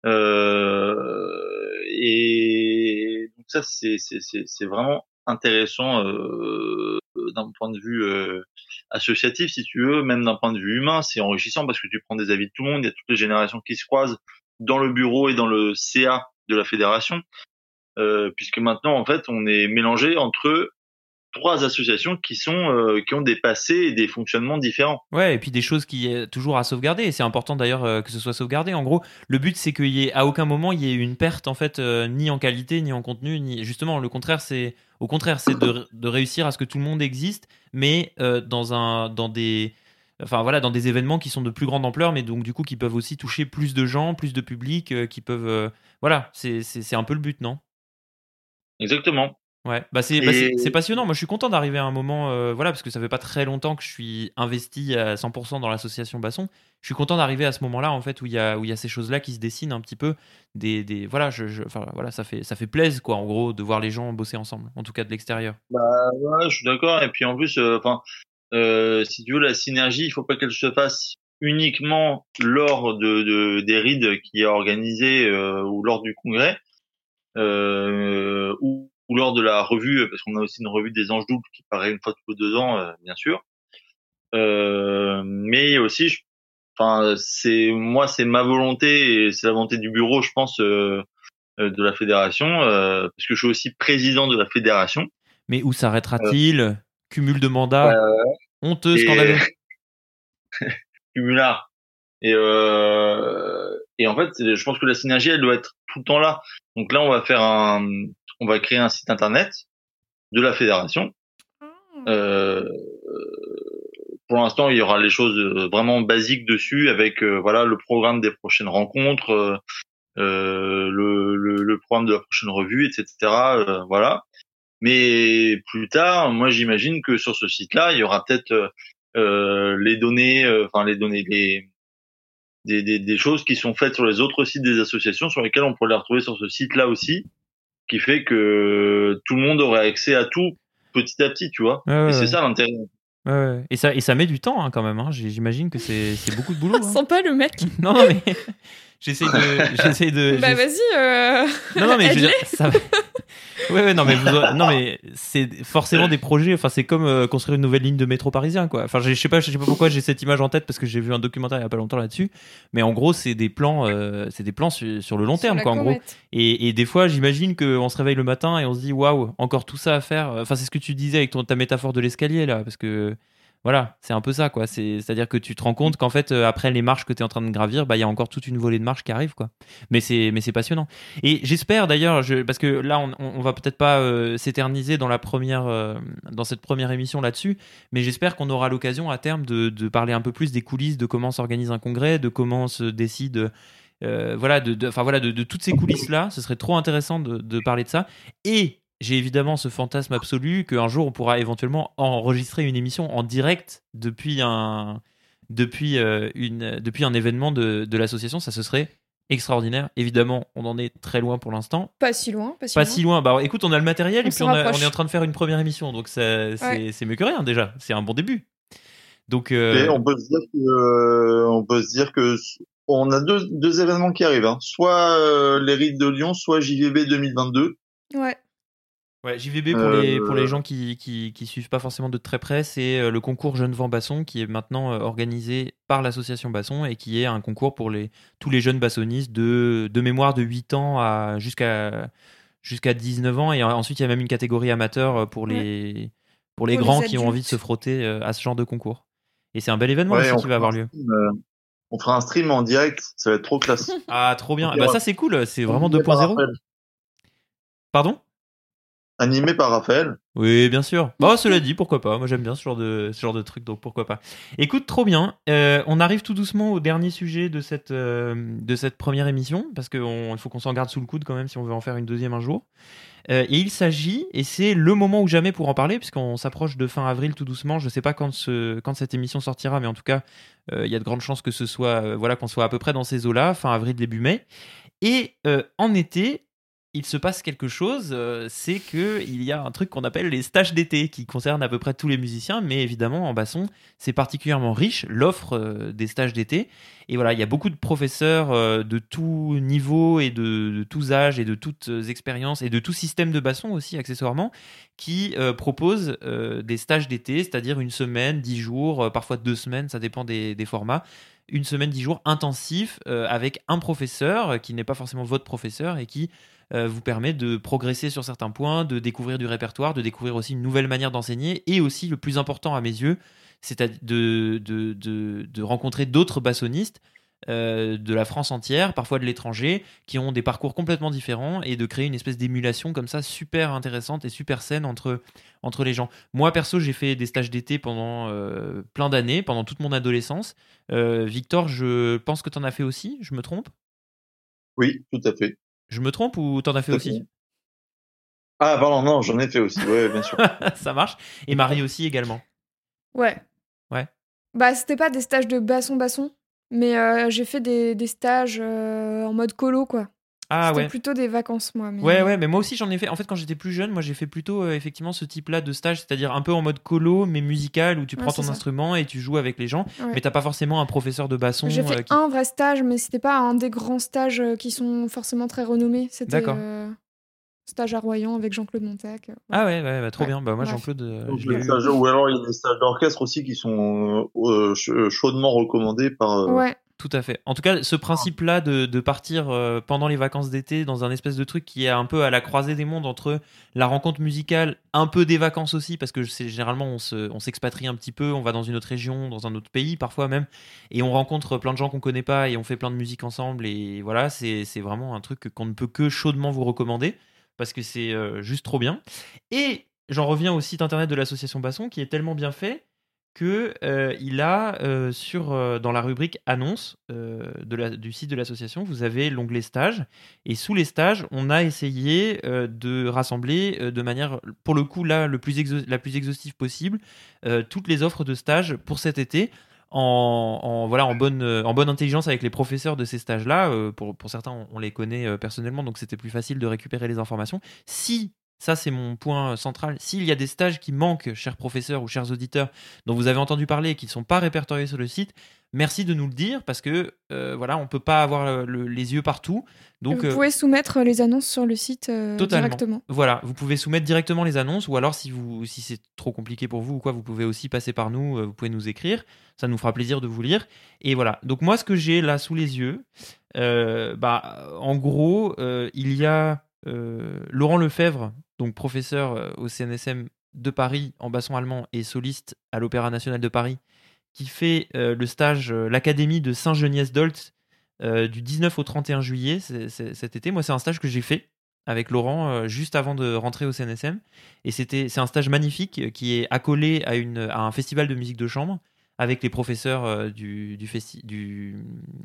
Speaker 3: Euh, et donc ça c'est c'est vraiment intéressant euh, d'un point de vue euh, associatif si tu veux, même d'un point de vue humain, c'est enrichissant parce que tu prends des avis de tout le monde, il y a toutes les générations qui se croisent dans le bureau et dans le CA de la fédération. Euh, puisque maintenant en fait on est mélangé entre trois associations qui sont euh, qui ont des passés et des fonctionnements différents.
Speaker 1: Ouais, et puis des choses qui est toujours à sauvegarder. Et c'est important d'ailleurs euh, que ce soit sauvegardé. En gros, le but c'est qu'il y ait à aucun moment il y ait une perte en fait ni en qualité ni en contenu. Ni justement le contraire c'est au contraire c'est de, de, réussir à ce que tout le monde existe, mais dans un dans des enfin voilà dans des événements qui sont de plus grande ampleur, mais donc du coup qui peuvent aussi toucher plus de gens, plus de public, qui peuvent voilà c'est c'est un peu le but non?
Speaker 3: Exactement.
Speaker 1: Ouais, bah, bah c'est passionnant. Moi, je suis content d'arriver à un moment, euh, voilà, parce que ça fait pas très longtemps que je suis investi à 100% dans l'association Basson. Je suis content d'arriver à ce moment-là, en fait, où il y a où il y a ces choses-là qui se dessinent un petit peu. Des, des voilà, je, enfin, voilà, ça fait ça fait plaisir, quoi, en gros, de voir les gens bosser ensemble, en tout cas de l'extérieur.
Speaker 3: Bah ouais, je suis d'accord. Et puis en plus, euh, enfin, euh, si tu veux la synergie, il faut pas qu'elle se fasse uniquement lors de, de des rides qui est organisé ou lors du congrès euh, ou, ou, lors de la revue, parce qu'on a aussi une revue des anges doubles qui paraît une fois tous les deux ans, euh, bien sûr. Euh, mais aussi, enfin, c'est moi, c'est ma volonté et c'est la volonté du bureau, je pense, euh, euh, de la fédération, parce que je suis aussi président de la fédération.
Speaker 1: Mais où s'arrêtera-t-il? Cumul de mandats? Honteux, scandaleux.
Speaker 3: Cumulard. Et, euh, et en fait, je pense que la synergie, elle doit être tout le temps là. Donc là, on va faire un, on va créer un site internet de la fédération. Ah. Euh, pour l'instant, il y aura les choses vraiment basiques dessus, avec euh, voilà le programme des prochaines rencontres, euh, euh le, le, le, programme de la prochaine revue, etc. Euh, voilà. Mais plus tard, moi, j'imagine que sur ce site-là, il y aura peut-être les données, enfin les données, les des, des, des, choses qui sont faites sur les autres sites des associations sur lesquelles on pourrait les retrouver sur ce site-là aussi, qui fait que tout le monde aurait accès à tout petit à petit, tu vois. et c'est ça l'intérêt.
Speaker 1: Ouais, et, ça, et ça met du temps hein, quand même. Hein. J'imagine que c'est beaucoup de boulot.
Speaker 2: Hein. Sens pas le mec.
Speaker 1: non, mais j'essaie de. J'essaie de
Speaker 2: bah vas-y. Euh...
Speaker 1: Non, non, mais je veux dire, ça, Ouais, ouais, non, mais, non, mais c'est forcément des projets. Enfin, c'est comme euh, construire une nouvelle ligne de métro parisien, quoi. Enfin, je sais pas, je sais pas pourquoi j'ai cette image en tête parce que j'ai vu un documentaire il y a pas longtemps là-dessus. Mais en gros, c'est des plans, euh, c'est des plans sur, le long terme, quoi, en gros. Et, et, des fois, j'imagine qu'on se réveille le matin et on se dit, waouh, encore tout ça à faire. Enfin, c'est ce que tu disais avec ton, ta métaphore de l'escalier là, parce que voilà, c'est un peu ça, quoi. C'est-à-dire que tu te rends compte qu'en fait, euh, après les marches que tu es en train de gravir, bah, il y a encore toute une volée de marches qui arrive, quoi. Mais c'est, passionnant. Et j'espère d'ailleurs, parce que là, on, on va peut-être pas euh, s'éterniser dans la première, euh, dans cette première émission là-dessus, mais j'espère qu'on aura l'occasion à terme de, de, parler un peu plus des coulisses de comment s'organise un congrès, de comment se décide. voilà, de, enfin voilà, de, de, toutes ces coulisses là, ce serait trop intéressant de, de parler de ça. Et j'ai évidemment ce fantasme absolu qu'un jour on pourra éventuellement enregistrer une émission en direct depuis un, depuis, euh, une, depuis un événement de, de l'association. Ça, ce serait extraordinaire. Évidemment, on en est très loin pour l'instant.
Speaker 2: Pas si loin.
Speaker 1: Pas si, pas loin. si loin. Bah, écoute, on a le matériel et puis on, est en train de faire une première émission. Donc, c'est mieux que rien déjà. C'est un bon début. Donc,
Speaker 3: euh, on peut se dire que, euh, on peut se dire que on a deux, deux événements qui arrivent. Hein. Soit les rites de Lyon, soit JVB 2022.
Speaker 2: Ouais.
Speaker 1: Ouais, JVB pour les pour les euh. gens qui, qui, qui suivent pas forcément de très près, c'est euh, le concours Jeune Vent Basson qui est maintenant euh, organisé par l'association Basson et qui est un concours pour les tous les jeunes bassonistes de de mémoire de 8 ans à jusqu'à jusqu'à 19 ans et ensuite il y a même une catégorie amateur pour les pour les grands qui ont envie de se frotter à ce genre de concours. Et c'est un bel événement aussi qui va avoir lieu.
Speaker 3: on fera un stream en direct, ça va être trop classe.
Speaker 1: ah, trop bien. Bah ça c'est cool, c'est vraiment 2.0. Pardon?
Speaker 3: Animé par Raphaël.
Speaker 1: Oui, bien sûr. Bah, cela dit, pourquoi pas. Moi, j'aime bien ce genre de ce genre de truc, donc pourquoi pas. Écoute, trop bien. Euh, on arrive tout doucement au dernier sujet de cette euh, de cette première émission, parce qu'il faut qu'on s'en garde sous le coude quand même si on veut en faire une deuxième un jour. Euh, et il s'agit, et c'est le moment ou jamais pour en parler, puisqu'on s'approche de fin avril tout doucement. Je ne sais pas quand, ce, quand cette émission sortira, mais en tout cas, il y a de grandes chances que ce soit, voilà, qu'on soit à peu près dans ces eaux-là, fin avril, début mai. Et en été, il se passe quelque chose, euh, c'est que il y a un truc qu'on appelle les stages d'été qui concerne à peu près tous les musiciens, mais évidemment en basson c'est particulièrement riche l'offre euh, des stages d'été. Et voilà, il y a beaucoup de professeurs euh, de tout niveau et de, tous âges et de toutes expériences et de tout système de basson aussi accessoirement qui proposent des stages d'été, c'est-à-dire une semaine, dix jours, parfois deux semaines, ça dépend des formats une semaine, dix jours intensifs avec un professeur qui n'est pas forcément votre professeur et qui euh, vous permet de progresser sur certains points, de découvrir du répertoire, de découvrir aussi une nouvelle manière d'enseigner et aussi le plus important à mes yeux, c'est de, de, de, rencontrer d'autres bassonistes euh, de la France entière, parfois de l'étranger, qui ont des parcours complètement différents et de créer une espèce d'émulation comme ça super intéressante et super saine entre, entre les gens. Moi, perso, j'ai fait des stages d'été pendant euh, plein d'années, pendant toute mon adolescence. Victor, je pense que tu en as fait aussi, je me trompe?
Speaker 3: Oui, tout à fait.
Speaker 1: Je me trompe ou t'en as fait aussi?
Speaker 3: Ah, pardon, non, j'en ai fait aussi, ouais, bien sûr.
Speaker 1: ça marche. Et Marie aussi également?
Speaker 2: Ouais.
Speaker 1: Ouais.
Speaker 2: Bah, c'était pas des stages de basson-basson, mais euh, j'ai fait des, des stages euh, en mode colo, quoi.
Speaker 1: Ah ouais.
Speaker 2: plutôt des vacances, moi. Mais...
Speaker 1: Ouais, ouais, mais moi aussi j'en ai fait. En fait, quand j'étais plus jeune, moi j'ai fait plutôt euh, effectivement ce type-là de stage, c'est-à-dire un peu en mode colo, mais musical, où tu prends ton instrument et tu joues avec les gens, mais t'as pas forcément un professeur de basson.
Speaker 2: J'ai fait
Speaker 1: euh,
Speaker 2: un vrai stage, mais c'était pas un des grands stages euh, qui sont forcément très renommés. C'était stage à Royan avec Jean-Claude Montac.
Speaker 1: Ah ouais, ouais, trop bien. Bah moi Jean-Claude,
Speaker 3: Ou alors il y a des stages d'orchestre aussi qui sont chaudement recommandés par.
Speaker 2: Ouais.
Speaker 1: Tout à fait. En tout cas, ce principe-là de, partir euh, pendant les vacances d'été dans un espèce de truc qui est un peu à la croisée des mondes entre la rencontre musicale, un peu des vacances aussi, parce que c'est généralement on s'expatrie un petit peu, on va dans une autre région, dans un autre pays parfois même, et on rencontre plein de gens qu'on connaît pas et on fait plein de musique ensemble. Et voilà, c'est vraiment un truc qu'on ne peut que chaudement vous recommander parce que c'est euh, juste trop bien. Et j'en reviens au site internet de l'association Basson qui est tellement bien fait que euh, il a euh, sur dans la rubrique annonce de la, du site de l'association, vous avez l'onglet stage et sous les stages, on a essayé de rassembler de manière pour le coup là le plus la plus exhaustive possible toutes les offres de stage pour cet été. En, voilà en bonne en bonne intelligence avec les professeurs de ces stages là pour, pour certains on, on les connaît personnellement donc c'était plus facile de récupérer les informations si ça, c'est mon point central. S'il y a des stages qui manquent, chers professeurs ou chers auditeurs, dont vous avez entendu parler et qui ne sont pas répertoriés sur le site, merci de nous le dire parce que euh, voilà, on peut pas avoir les yeux partout. Donc,
Speaker 2: vous euh, pouvez soumettre les annonces sur le site euh, directement.
Speaker 1: Voilà, vous pouvez soumettre directement les annonces ou alors si vous si c'est trop compliqué pour vous ou quoi, vous pouvez aussi passer par nous. vous pouvez nous écrire, ça nous fera plaisir de vous lire. Et voilà. Donc moi, ce que j'ai là sous les yeux, bah en gros, il y a Laurent Lefebvre donc professeur euh, au CNSM de Paris en basson allemand et soliste à l'Opéra national de Paris, qui fait euh, le stage, euh, l'Académie de Saint-Geniès-Dolt du 19 au 31 juillet cet été. Moi, c'est un stage que j'ai fait avec Laurent juste avant de rentrer au CNSM. Et c'est un stage magnifique qui est accolé à, une, à un festival de musique de chambre avec les professeurs du, du, du,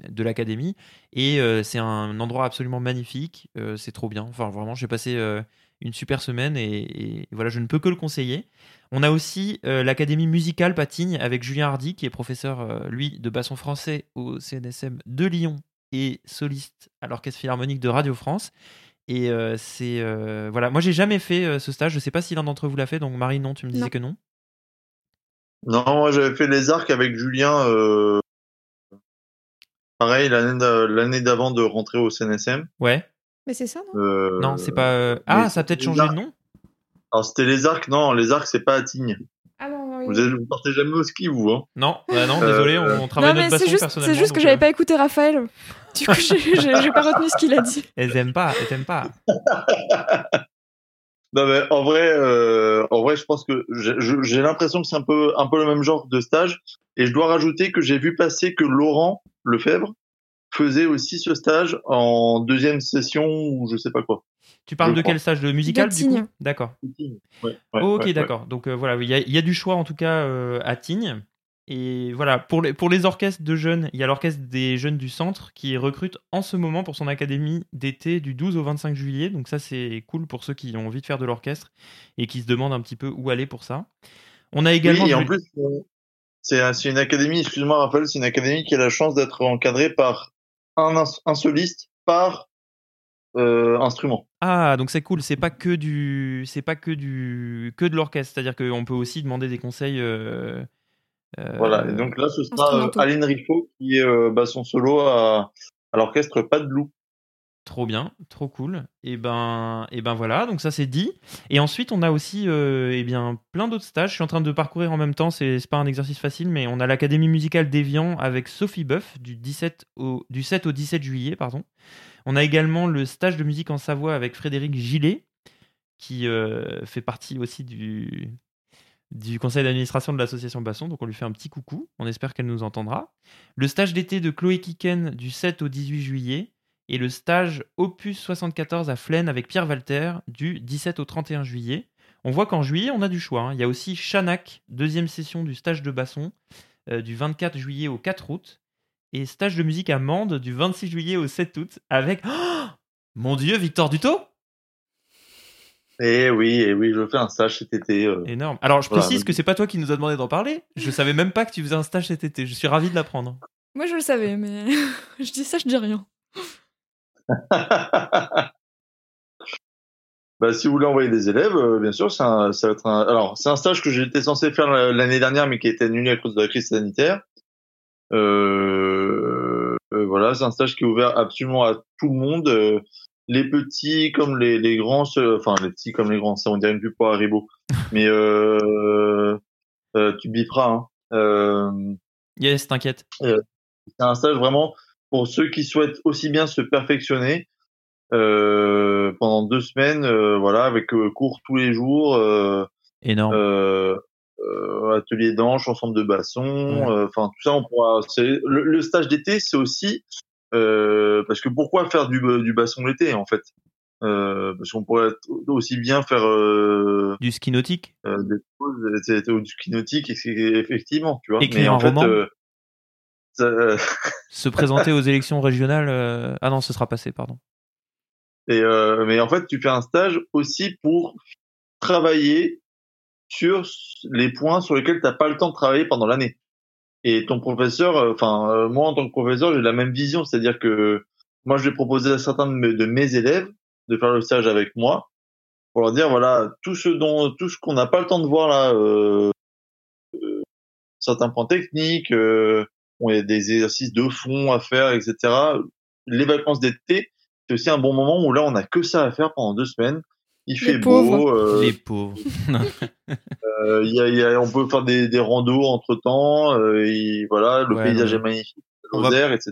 Speaker 1: de l'académie. Et c'est un endroit absolument magnifique. c'est trop bien. Enfin, vraiment, j'ai passé une super semaine et, voilà, je ne peux que le conseiller. On a aussi euh, l'Académie musicale Patigne avec Julien Hardy, qui est professeur, euh, lui, de basson français au CNSM de Lyon et soliste à l'Orchestre Philharmonique de Radio France. Et euh, c'est. voilà, moi, j'ai jamais fait ce stage. Je sais pas si l'un d'entre vous l'a fait, donc Marie, non, tu me disais que non.
Speaker 3: Non, moi, j'avais fait les arcs avec Julien. Pareil, l'année d'avant de rentrer au CNSM.
Speaker 1: Ouais.
Speaker 2: Mais c'est ça, non
Speaker 3: euh,
Speaker 1: Non, c'est pas. Euh, ah, ça a peut-être changé de nom
Speaker 3: Alors, c'était les arcs. Non, les arcs, c'est pas à Tignes.
Speaker 2: Ah non,
Speaker 3: Vous, ne partez jamais au ski, vous hein
Speaker 1: Non, bah non, désolé, on, on travaille non, notre basson
Speaker 2: juste,
Speaker 1: personnellement.
Speaker 2: C'est juste que j'avais euh. pas écouté Raphaël. Du coup, j'ai pas retenu ce qu'il a dit.
Speaker 1: Elles aiment pas, elles t'aiment pas.
Speaker 3: non mais en vrai, euh, en vrai, je pense que j'ai l'impression que c'est un peu, un peu le même genre de stage. Et je dois rajouter que j'ai vu passer que Laurent Lefebvre faisait aussi ce stage en deuxième session ou je sais pas quoi.
Speaker 1: Tu parles de quel stage de musical du coup D'accord. ok, d'accord. Donc euh, voilà, il y, a du choix en tout cas euh, à Tignes. Et voilà, pour les, pour les orchestres de jeunes, il y a l'orchestre des jeunes du centre qui recrute en ce moment pour son académie d'été du 12 au 25 juillet. Donc ça, c'est cool pour ceux qui ont envie de faire de l'orchestre et qui se demandent un petit peu où aller pour ça. On a également.
Speaker 3: Oui, et en plus, c'est une académie, excuse-moi Raphaël, c'est une académie qui a la chance d'être encadrée par un, un soliste par euh, instruments.
Speaker 1: Ah, donc c'est cool. C'est pas que du, c'est pas que du, que de l'orchestre. C'est-à-dire qu'on peut aussi demander des conseils. euh, euh,
Speaker 3: Voilà. Et donc là, ce sera euh. Aline Riffaut qui est euh, basson solo à, à l'orchestre Pas de.
Speaker 1: Trop bien, trop cool. Et ben, et ben voilà, donc ça c'est dit. Et ensuite, on a aussi euh, eh bien, plein d'autres stages. Je suis en train de parcourir en même temps, c'est pas un exercice facile, mais on a l'Académie musicale d'Evian avec Sophie Boeuf du, 17 au, du 7 au 17 juillet. Pardon. On a également le stage de musique en Savoie avec Frédéric Gillet, qui euh, fait partie aussi du, du conseil d'administration de l'association Basson. Donc on lui fait un petit coucou, on espère qu'elle nous entendra. Le stage d'été de Chloé Kiken du 7 au 18 juillet et le stage Opus 74 à Flaine avec Pierre Walter du 17 au 31 juillet. On voit qu'en juillet, on a du choix. hein. Il y a aussi Chanac, deuxième session du stage de basson, euh, du 24 juillet au 4 août. Et stage de musique à Mende du 26 juillet au 7 août avec... Oh Mon Dieu, Victor Duto
Speaker 3: Et oui, et oui, je fais un stage cet été. euh.
Speaker 1: Énorme. Alors, je
Speaker 3: Voilà,
Speaker 1: précise
Speaker 3: donc-
Speaker 1: que c'est pas toi qui nous a demandé d'en parler. Je savais même pas que tu faisais un stage cet été. Je suis ravi de l'apprendre.
Speaker 2: Moi, je le savais, mais je dis ça, je dis rien.
Speaker 3: bah, si vous voulez envoyer des élèves, euh, bien sûr, c'est un, ça va être un, alors, c'est un stage que j'étais censé faire la- l'année dernière, mais qui a été annulé à cause de la crise sanitaire. Euh, euh, voilà, c'est un stage qui est ouvert absolument à tout le monde, les petits comme les, les grands, enfin, les petits comme les grands, ça on dirait une pub pour Haribo. Mais, tu biperas, hein.
Speaker 1: Yes, t'inquiète.
Speaker 3: c'est un stage vraiment pour ceux qui souhaitent aussi bien se perfectionner euh, pendant deux semaines, euh, voilà, avec euh, cours tous les jours, euh,
Speaker 1: Énorme.
Speaker 3: euh, euh, atelier d'anche, ensemble de basson,
Speaker 1: Ouais.
Speaker 3: euh, enfin tout ça, on pourra. Le, le stage d'été, c'est aussi euh, parce que pourquoi faire du, du basson l'été en fait? Euh, Parce qu'on pourrait aussi bien faire euh,
Speaker 1: Du ski nautique?
Speaker 3: euh, des choses, c'était au ski nautique, effectivement, tu vois.
Speaker 1: Écrire
Speaker 3: Mais
Speaker 1: un
Speaker 3: en fait,
Speaker 1: roman?
Speaker 3: Euh,
Speaker 1: Se présenter aux élections régionales. euh, Ah non, ce sera passé, pardon.
Speaker 3: Et euh, mais en fait, tu fais un stage aussi pour travailler sur les points sur lesquels t'as pas le temps de travailler pendant l'année. Et ton professeur, enfin moi en tant que professeur, j'ai la même vision, c'est-à-dire que moi je vais proposer à certains de mes, de mes élèves de faire le stage avec moi pour leur dire voilà tout ce dont tout ce qu'on n'a pas le temps de voir là, certains points techniques, euh, y a des exercices de fond à faire, etc. Les vacances d'été, c'est aussi un bon moment où là on a que ça à faire pendant deux semaines. Il fait beau, euh,
Speaker 1: Les pauvres.
Speaker 3: euh, il y a, il y a- on peut faire des, des randos entre temps. et voilà, le
Speaker 1: Ouais,
Speaker 3: paysage est magnifique,
Speaker 1: On va-
Speaker 3: etc.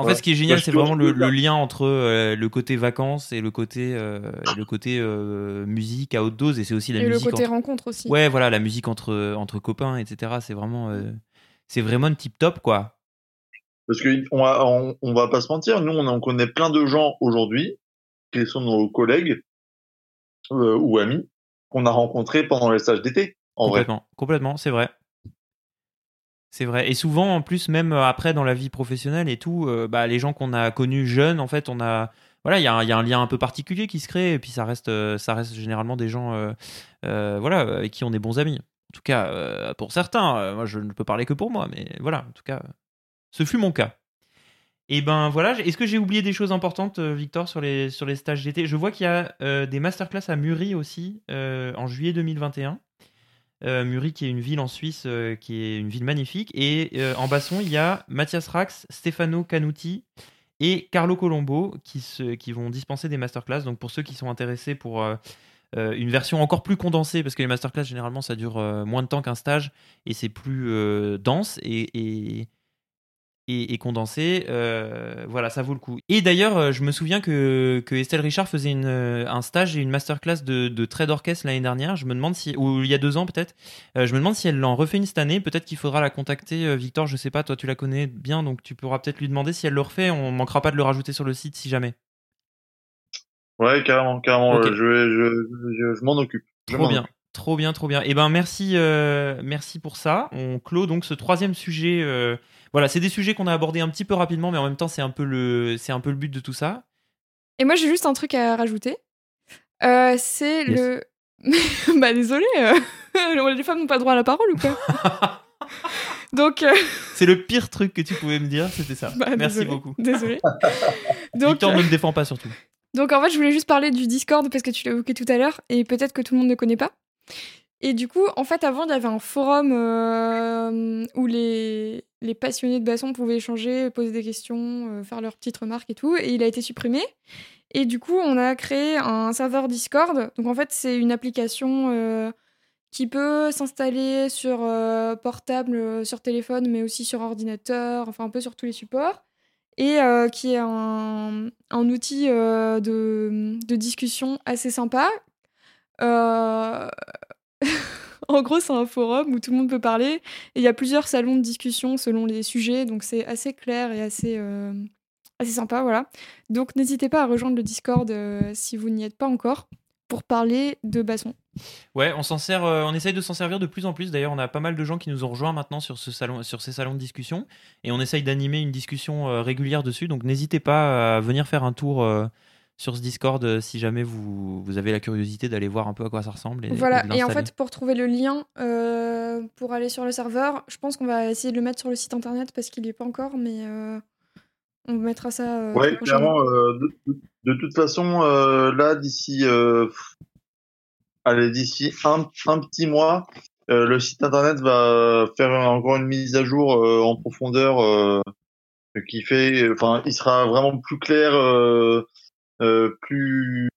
Speaker 1: En
Speaker 3: Ouais.
Speaker 1: fait, ce qui est génial, c'est vraiment le, lien entre euh, le côté vacances et le côté, euh, le côté euh, musique à haute dose. Et c'est aussi la
Speaker 2: Et le côté
Speaker 1: entre-
Speaker 2: rencontre aussi.
Speaker 1: Ouais, voilà, la musique entre, entre copains, etc. C'est vraiment, euh, c'est vraiment tip top, quoi.
Speaker 3: Parce que on va, on, on va pas se mentir, nous on en connaît plein de gens aujourd'hui qui sont nos collègues euh, ou amis qu'on a rencontrés pendant les stages d'été. En vrai.
Speaker 1: complètement, complètement, c'est vrai. C'est vrai. Et souvent, en plus, même euh, après dans la vie professionnelle et tout, euh, bah, les gens qu'on a connus jeunes, en fait, on a, voilà, il y, a un- il y a un lien un peu particulier qui se crée. Et puis ça reste, ça reste généralement des gens, euh, euh, voilà, avec qui on est bons amis. En tout cas, euh, pour certains, euh, moi, je ne peux parler que pour moi, mais voilà, en tout cas, ce fut mon cas. Et ben voilà, est-ce que j'ai oublié des choses importantes, euh, Victor, sur les, stages d'été? Je vois qu'il y a euh, des masterclass à Muri aussi, euh, en juillet 2021. Euh, Muri, qui est une ville en Suisse, euh, qui est une ville magnifique. Et euh, en basson, il y a Mathias Rax, Stefano Canuti et Carlo Colombo qui, qui vont dispenser des masterclass. Donc pour ceux qui sont intéressés pour euh, une version encore plus condensée, parce que les masterclass, généralement, ça dure euh, moins de temps qu'un stage et c'est plus euh, dense et, condensé. voilà, ça vaut le coup. Et d'ailleurs, je me souviens que, Estelle Richard faisait un stage et une masterclass de, de trait d'orchestre l'année dernière. Je me demande si, ou il y a deux ans peut-être. Je me demande si elle l'en refait une cette année. Peut-être qu'il faudra la contacter. Victor, je sais pas, toi tu la connais bien, donc tu pourras peut-être lui demander si elle le refait. On manquera pas de le rajouter sur le site si jamais.
Speaker 3: Ouais, carrément, carrément. Euh, Je, je, je, je m'en occupe. Je
Speaker 1: Trop
Speaker 3: m'en
Speaker 1: bien.
Speaker 3: occupe.
Speaker 1: Trop bien, trop bien. Et ben merci, euh, merci pour ça. On clôt donc ce troisième sujet. euh, voilà, c'est des sujets qu'on a abordés un petit peu rapidement, mais en même temps c'est un peu le, c'est un peu le but de tout ça.
Speaker 2: Et moi, j'ai juste un truc à rajouter. Euh, c'est
Speaker 1: Yes.
Speaker 2: le. bah, désolé. euh, Les femmes n'ont pas droit à la parole ou quoi? Donc. euh,
Speaker 1: C'est le pire truc que tu pouvais me dire, c'était ça.
Speaker 2: Bah,
Speaker 1: Merci
Speaker 2: désolé.
Speaker 1: beaucoup.
Speaker 2: Désolé. Donc,
Speaker 1: Victor ne me défend pas surtout.
Speaker 2: Donc en fait, je voulais juste parler du Discord parce que tu l'as évoqué tout à l'heure et peut-être que tout le monde ne connaît pas. Et du coup, en fait, avant, il y avait un forum euh, où les, les passionnés de basson pouvaient échanger, poser des questions, euh, faire leurs petites remarques et tout. Et il a été supprimé. Et du coup, on a créé un serveur Discord. Donc en fait, c'est une application euh, qui peut s'installer sur portable, sur téléphone, mais aussi sur ordinateur, enfin un peu sur tous les supports. Et euh, qui est un, outil euh, de, discussion assez sympa. Euh, en gros, c'est un forum où tout le monde peut parler. Et il y a plusieurs salons de discussion selon les sujets. Donc c'est assez clair et assez, assez sympa. Voilà. Donc n'hésitez pas à rejoindre le Discord si vous n'y êtes pas encore pour parler de basson.
Speaker 1: Ouais, on s'en sert, euh, on essaye de s'en servir de plus en plus. D'ailleurs, on a pas mal de gens qui nous ont rejoints maintenant sur ce salon, sur ces salons de discussion, et on essaye d'animer une discussion euh, régulière dessus. Donc, n'hésitez pas à venir faire un tour euh, sur ce Discord si jamais vous, vous avez la curiosité d'aller voir un peu à quoi ça ressemble. Et,
Speaker 2: Voilà,
Speaker 1: de
Speaker 2: et en fait, pour trouver le lien pour aller sur le serveur, je pense qu'on va essayer de le mettre sur le site internet parce qu'il n'y est pas encore, mais on mettra ça. euh,
Speaker 3: Ouais, clairement. euh, de, toute façon, euh, là, d'ici, euh, allez, d'ici un, un petit mois, euh, le site internet va faire encore une mise à jour euh, en profondeur euh, qui fait, enfin, il sera vraiment plus clair, euh, euh, plus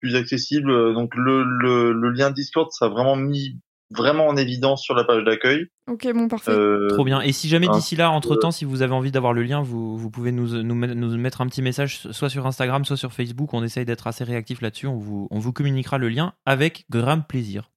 Speaker 3: plus accessible. Donc le, le, le lien Discord sera vraiment mis vraiment en évidence sur la page d'accueil.
Speaker 2: Ok, bon, parfait.
Speaker 3: Euh,
Speaker 1: Trop bien. Et si jamais d'ici là, entre temps, si vous avez envie d'avoir le lien, vous, vous pouvez nous, nous, met- nous mettre un petit message, soit sur Instagram, soit sur Facebook. On essaye d'être assez réactif là-dessus. On vous, on vous communiquera le lien avec grand plaisir.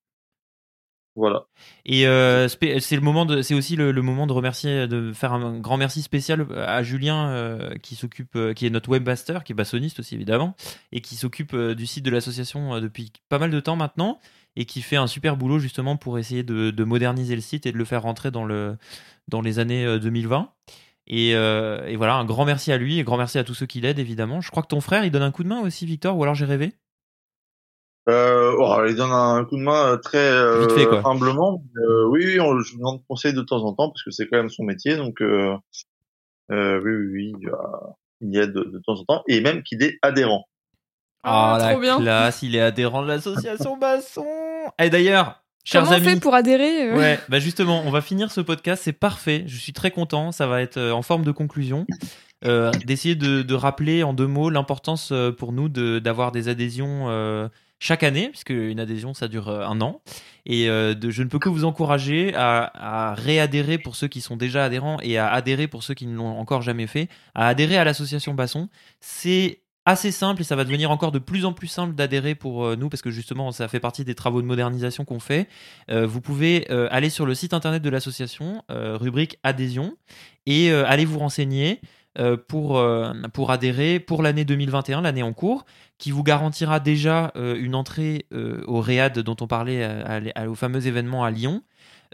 Speaker 3: Voilà.
Speaker 1: Et euh, c'est le moment de, c'est aussi le, le moment de remercier, de faire un grand merci spécial à Julien euh, qui s'occupe, euh, qui est notre webmaster, qui est bassoniste aussi évidemment, et qui s'occupe euh, du site de l'association euh, depuis pas mal de temps maintenant, et qui fait un super boulot justement pour essayer de, de moderniser le site et de le faire rentrer dans le, dans les années euh, 2020. Et, euh, et voilà, un grand merci à lui, et grand merci à tous ceux qui l'aident évidemment. Je crois que ton frère, il donne un coup de main aussi, Victor, ou alors j'ai rêvé?
Speaker 3: Euh, oh, il donne un coup de main euh, très euh,
Speaker 1: fait,
Speaker 3: humblement. Euh, oui, oui, on, je lui demande conseil de temps en temps parce que c'est quand même son métier, donc euh, euh, oui, oui, oui, euh, il y aide de, de temps en temps et même qu'il est adhérent.
Speaker 2: Ah,
Speaker 1: la
Speaker 2: trop bien.
Speaker 1: classe, il est adhérent de l'association Basson. Et d'ailleurs, chers
Speaker 2: Comment on
Speaker 1: amis,
Speaker 2: fait pour adhérer euh
Speaker 1: Ouais, bah justement, on va finir ce podcast, c'est parfait. Je suis très content, ça va être euh, en forme de conclusion. Euh, d'essayer de, de rappeler en deux mots l'importance euh, pour nous de- d'avoir des adhésions euh, chaque année, puisque une adhésion ça dure un an. Et de, je ne peux que vous encourager à, à réadhérer pour ceux qui sont déjà adhérents et à adhérer pour ceux qui ne l'ont encore jamais fait, à adhérer à l'association Basson. C'est assez simple et ça va devenir encore de plus en plus simple d'adhérer pour euh, nous parce que justement ça fait partie des travaux de modernisation qu'on fait. Euh, vous pouvez euh, aller sur le site internet de l'association, rubrique adhésion, et aller vous renseigner pour, adhérer pour l'année 2021, l'année en cours, qui vous garantira déjà une entrée au READ dont on parlait au fameux événement à Lyon.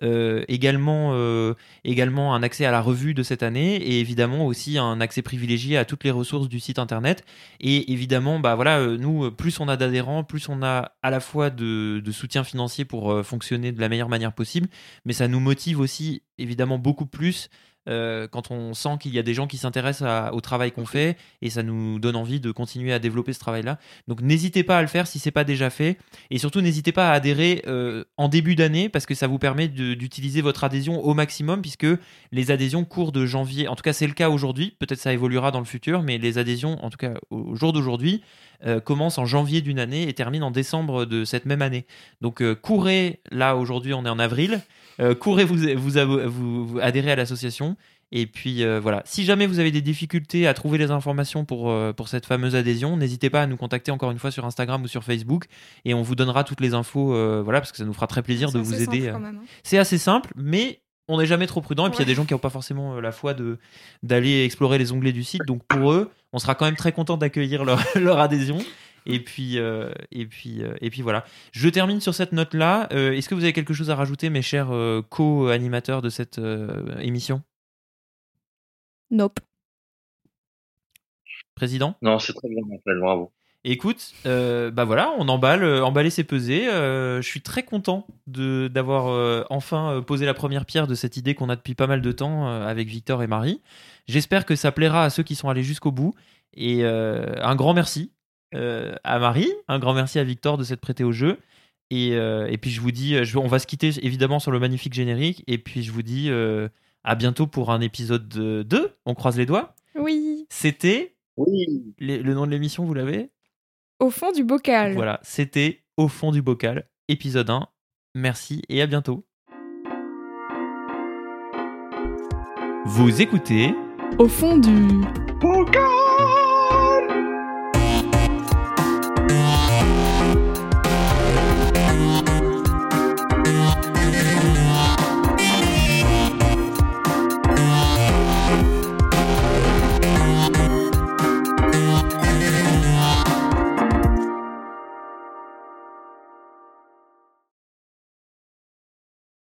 Speaker 1: Euh, également, euh, également un accès à la revue de cette année et évidemment aussi un accès privilégié à toutes les ressources du site internet. Et évidemment bah voilà euh, nous plus on a d'adhérents plus on a à la fois de, de soutien financier pour fonctionner de la meilleure manière possible. Mais ça nous motive aussi évidemment beaucoup plus euh, quand on sent qu'il y a des gens qui s'intéressent au travail qu'on fait et ça nous donne envie de continuer à développer ce travail-là. Donc n'hésitez pas à le faire si c'est pas déjà fait et surtout n'hésitez pas à adhérer euh, en début d'année parce que ça vous permet d'utiliser votre adhésion au maximum puisque les adhésions courent de janvier. En tout cas c'est le cas aujourd'hui. Peut-être ça évoluera dans le futur, mais les adhésions, en tout cas au jour d'aujourd'hui, euh, commencent en janvier d'une année et terminent en décembre de cette même année. Donc courez là aujourd'hui on est en avril. Euh, courez vous, vous, vous, vous adhérer à l'association. Et puis euh, voilà, si jamais vous avez des difficultés à trouver les informations pour, euh, pour cette fameuse adhésion, n'hésitez pas à nous contacter encore une fois sur Instagram ou sur Facebook et on vous donnera toutes les infos, voilà, parce que ça nous fera très plaisir de vous aider.
Speaker 2: hein.
Speaker 1: C'est assez simple, mais on n'est jamais trop prudent. Et puis il y a des gens qui n'ont pas forcément la foi de d'aller explorer les onglets du site. Donc pour eux, on sera quand même très content d'accueillir leur, leur adhésion. Et puis, euh, et, puis, euh, et puis voilà. Je termine sur cette note-là. Euh, Est-ce que vous avez quelque chose à rajouter, mes chers euh, co-animateurs de cette euh, émission?
Speaker 2: Nope.
Speaker 1: Président?
Speaker 3: Non, c'est très bien, Raphaël, bravo.
Speaker 1: Écoute, euh, bah voilà, on emballe, euh, emballer c'est peser. Euh, je suis très content de d'avoir euh, enfin euh, posé la première pierre de cette idée qu'on a depuis pas mal de temps euh, avec Victor et Marie. J'espère que ça plaira à ceux qui sont allés jusqu'au bout. Et euh, un grand merci à Marie, un grand merci à Victor de s'être prêté au jeu. Et, euh, et puis je vous dis, je- on va se quitter évidemment sur le magnifique générique. Et puis je vous dis euh, à bientôt pour un épisode 2. On croise les doigts.
Speaker 2: Oui,
Speaker 1: C'était
Speaker 3: Oui.
Speaker 1: les- le nom de l'émission, vous l'avez?
Speaker 2: Au fond du bocal.
Speaker 1: Voilà, c'était Au fond du bocal, épisode 1. Merci et à bientôt. Vous écoutez
Speaker 2: Au fond du...
Speaker 3: Bocal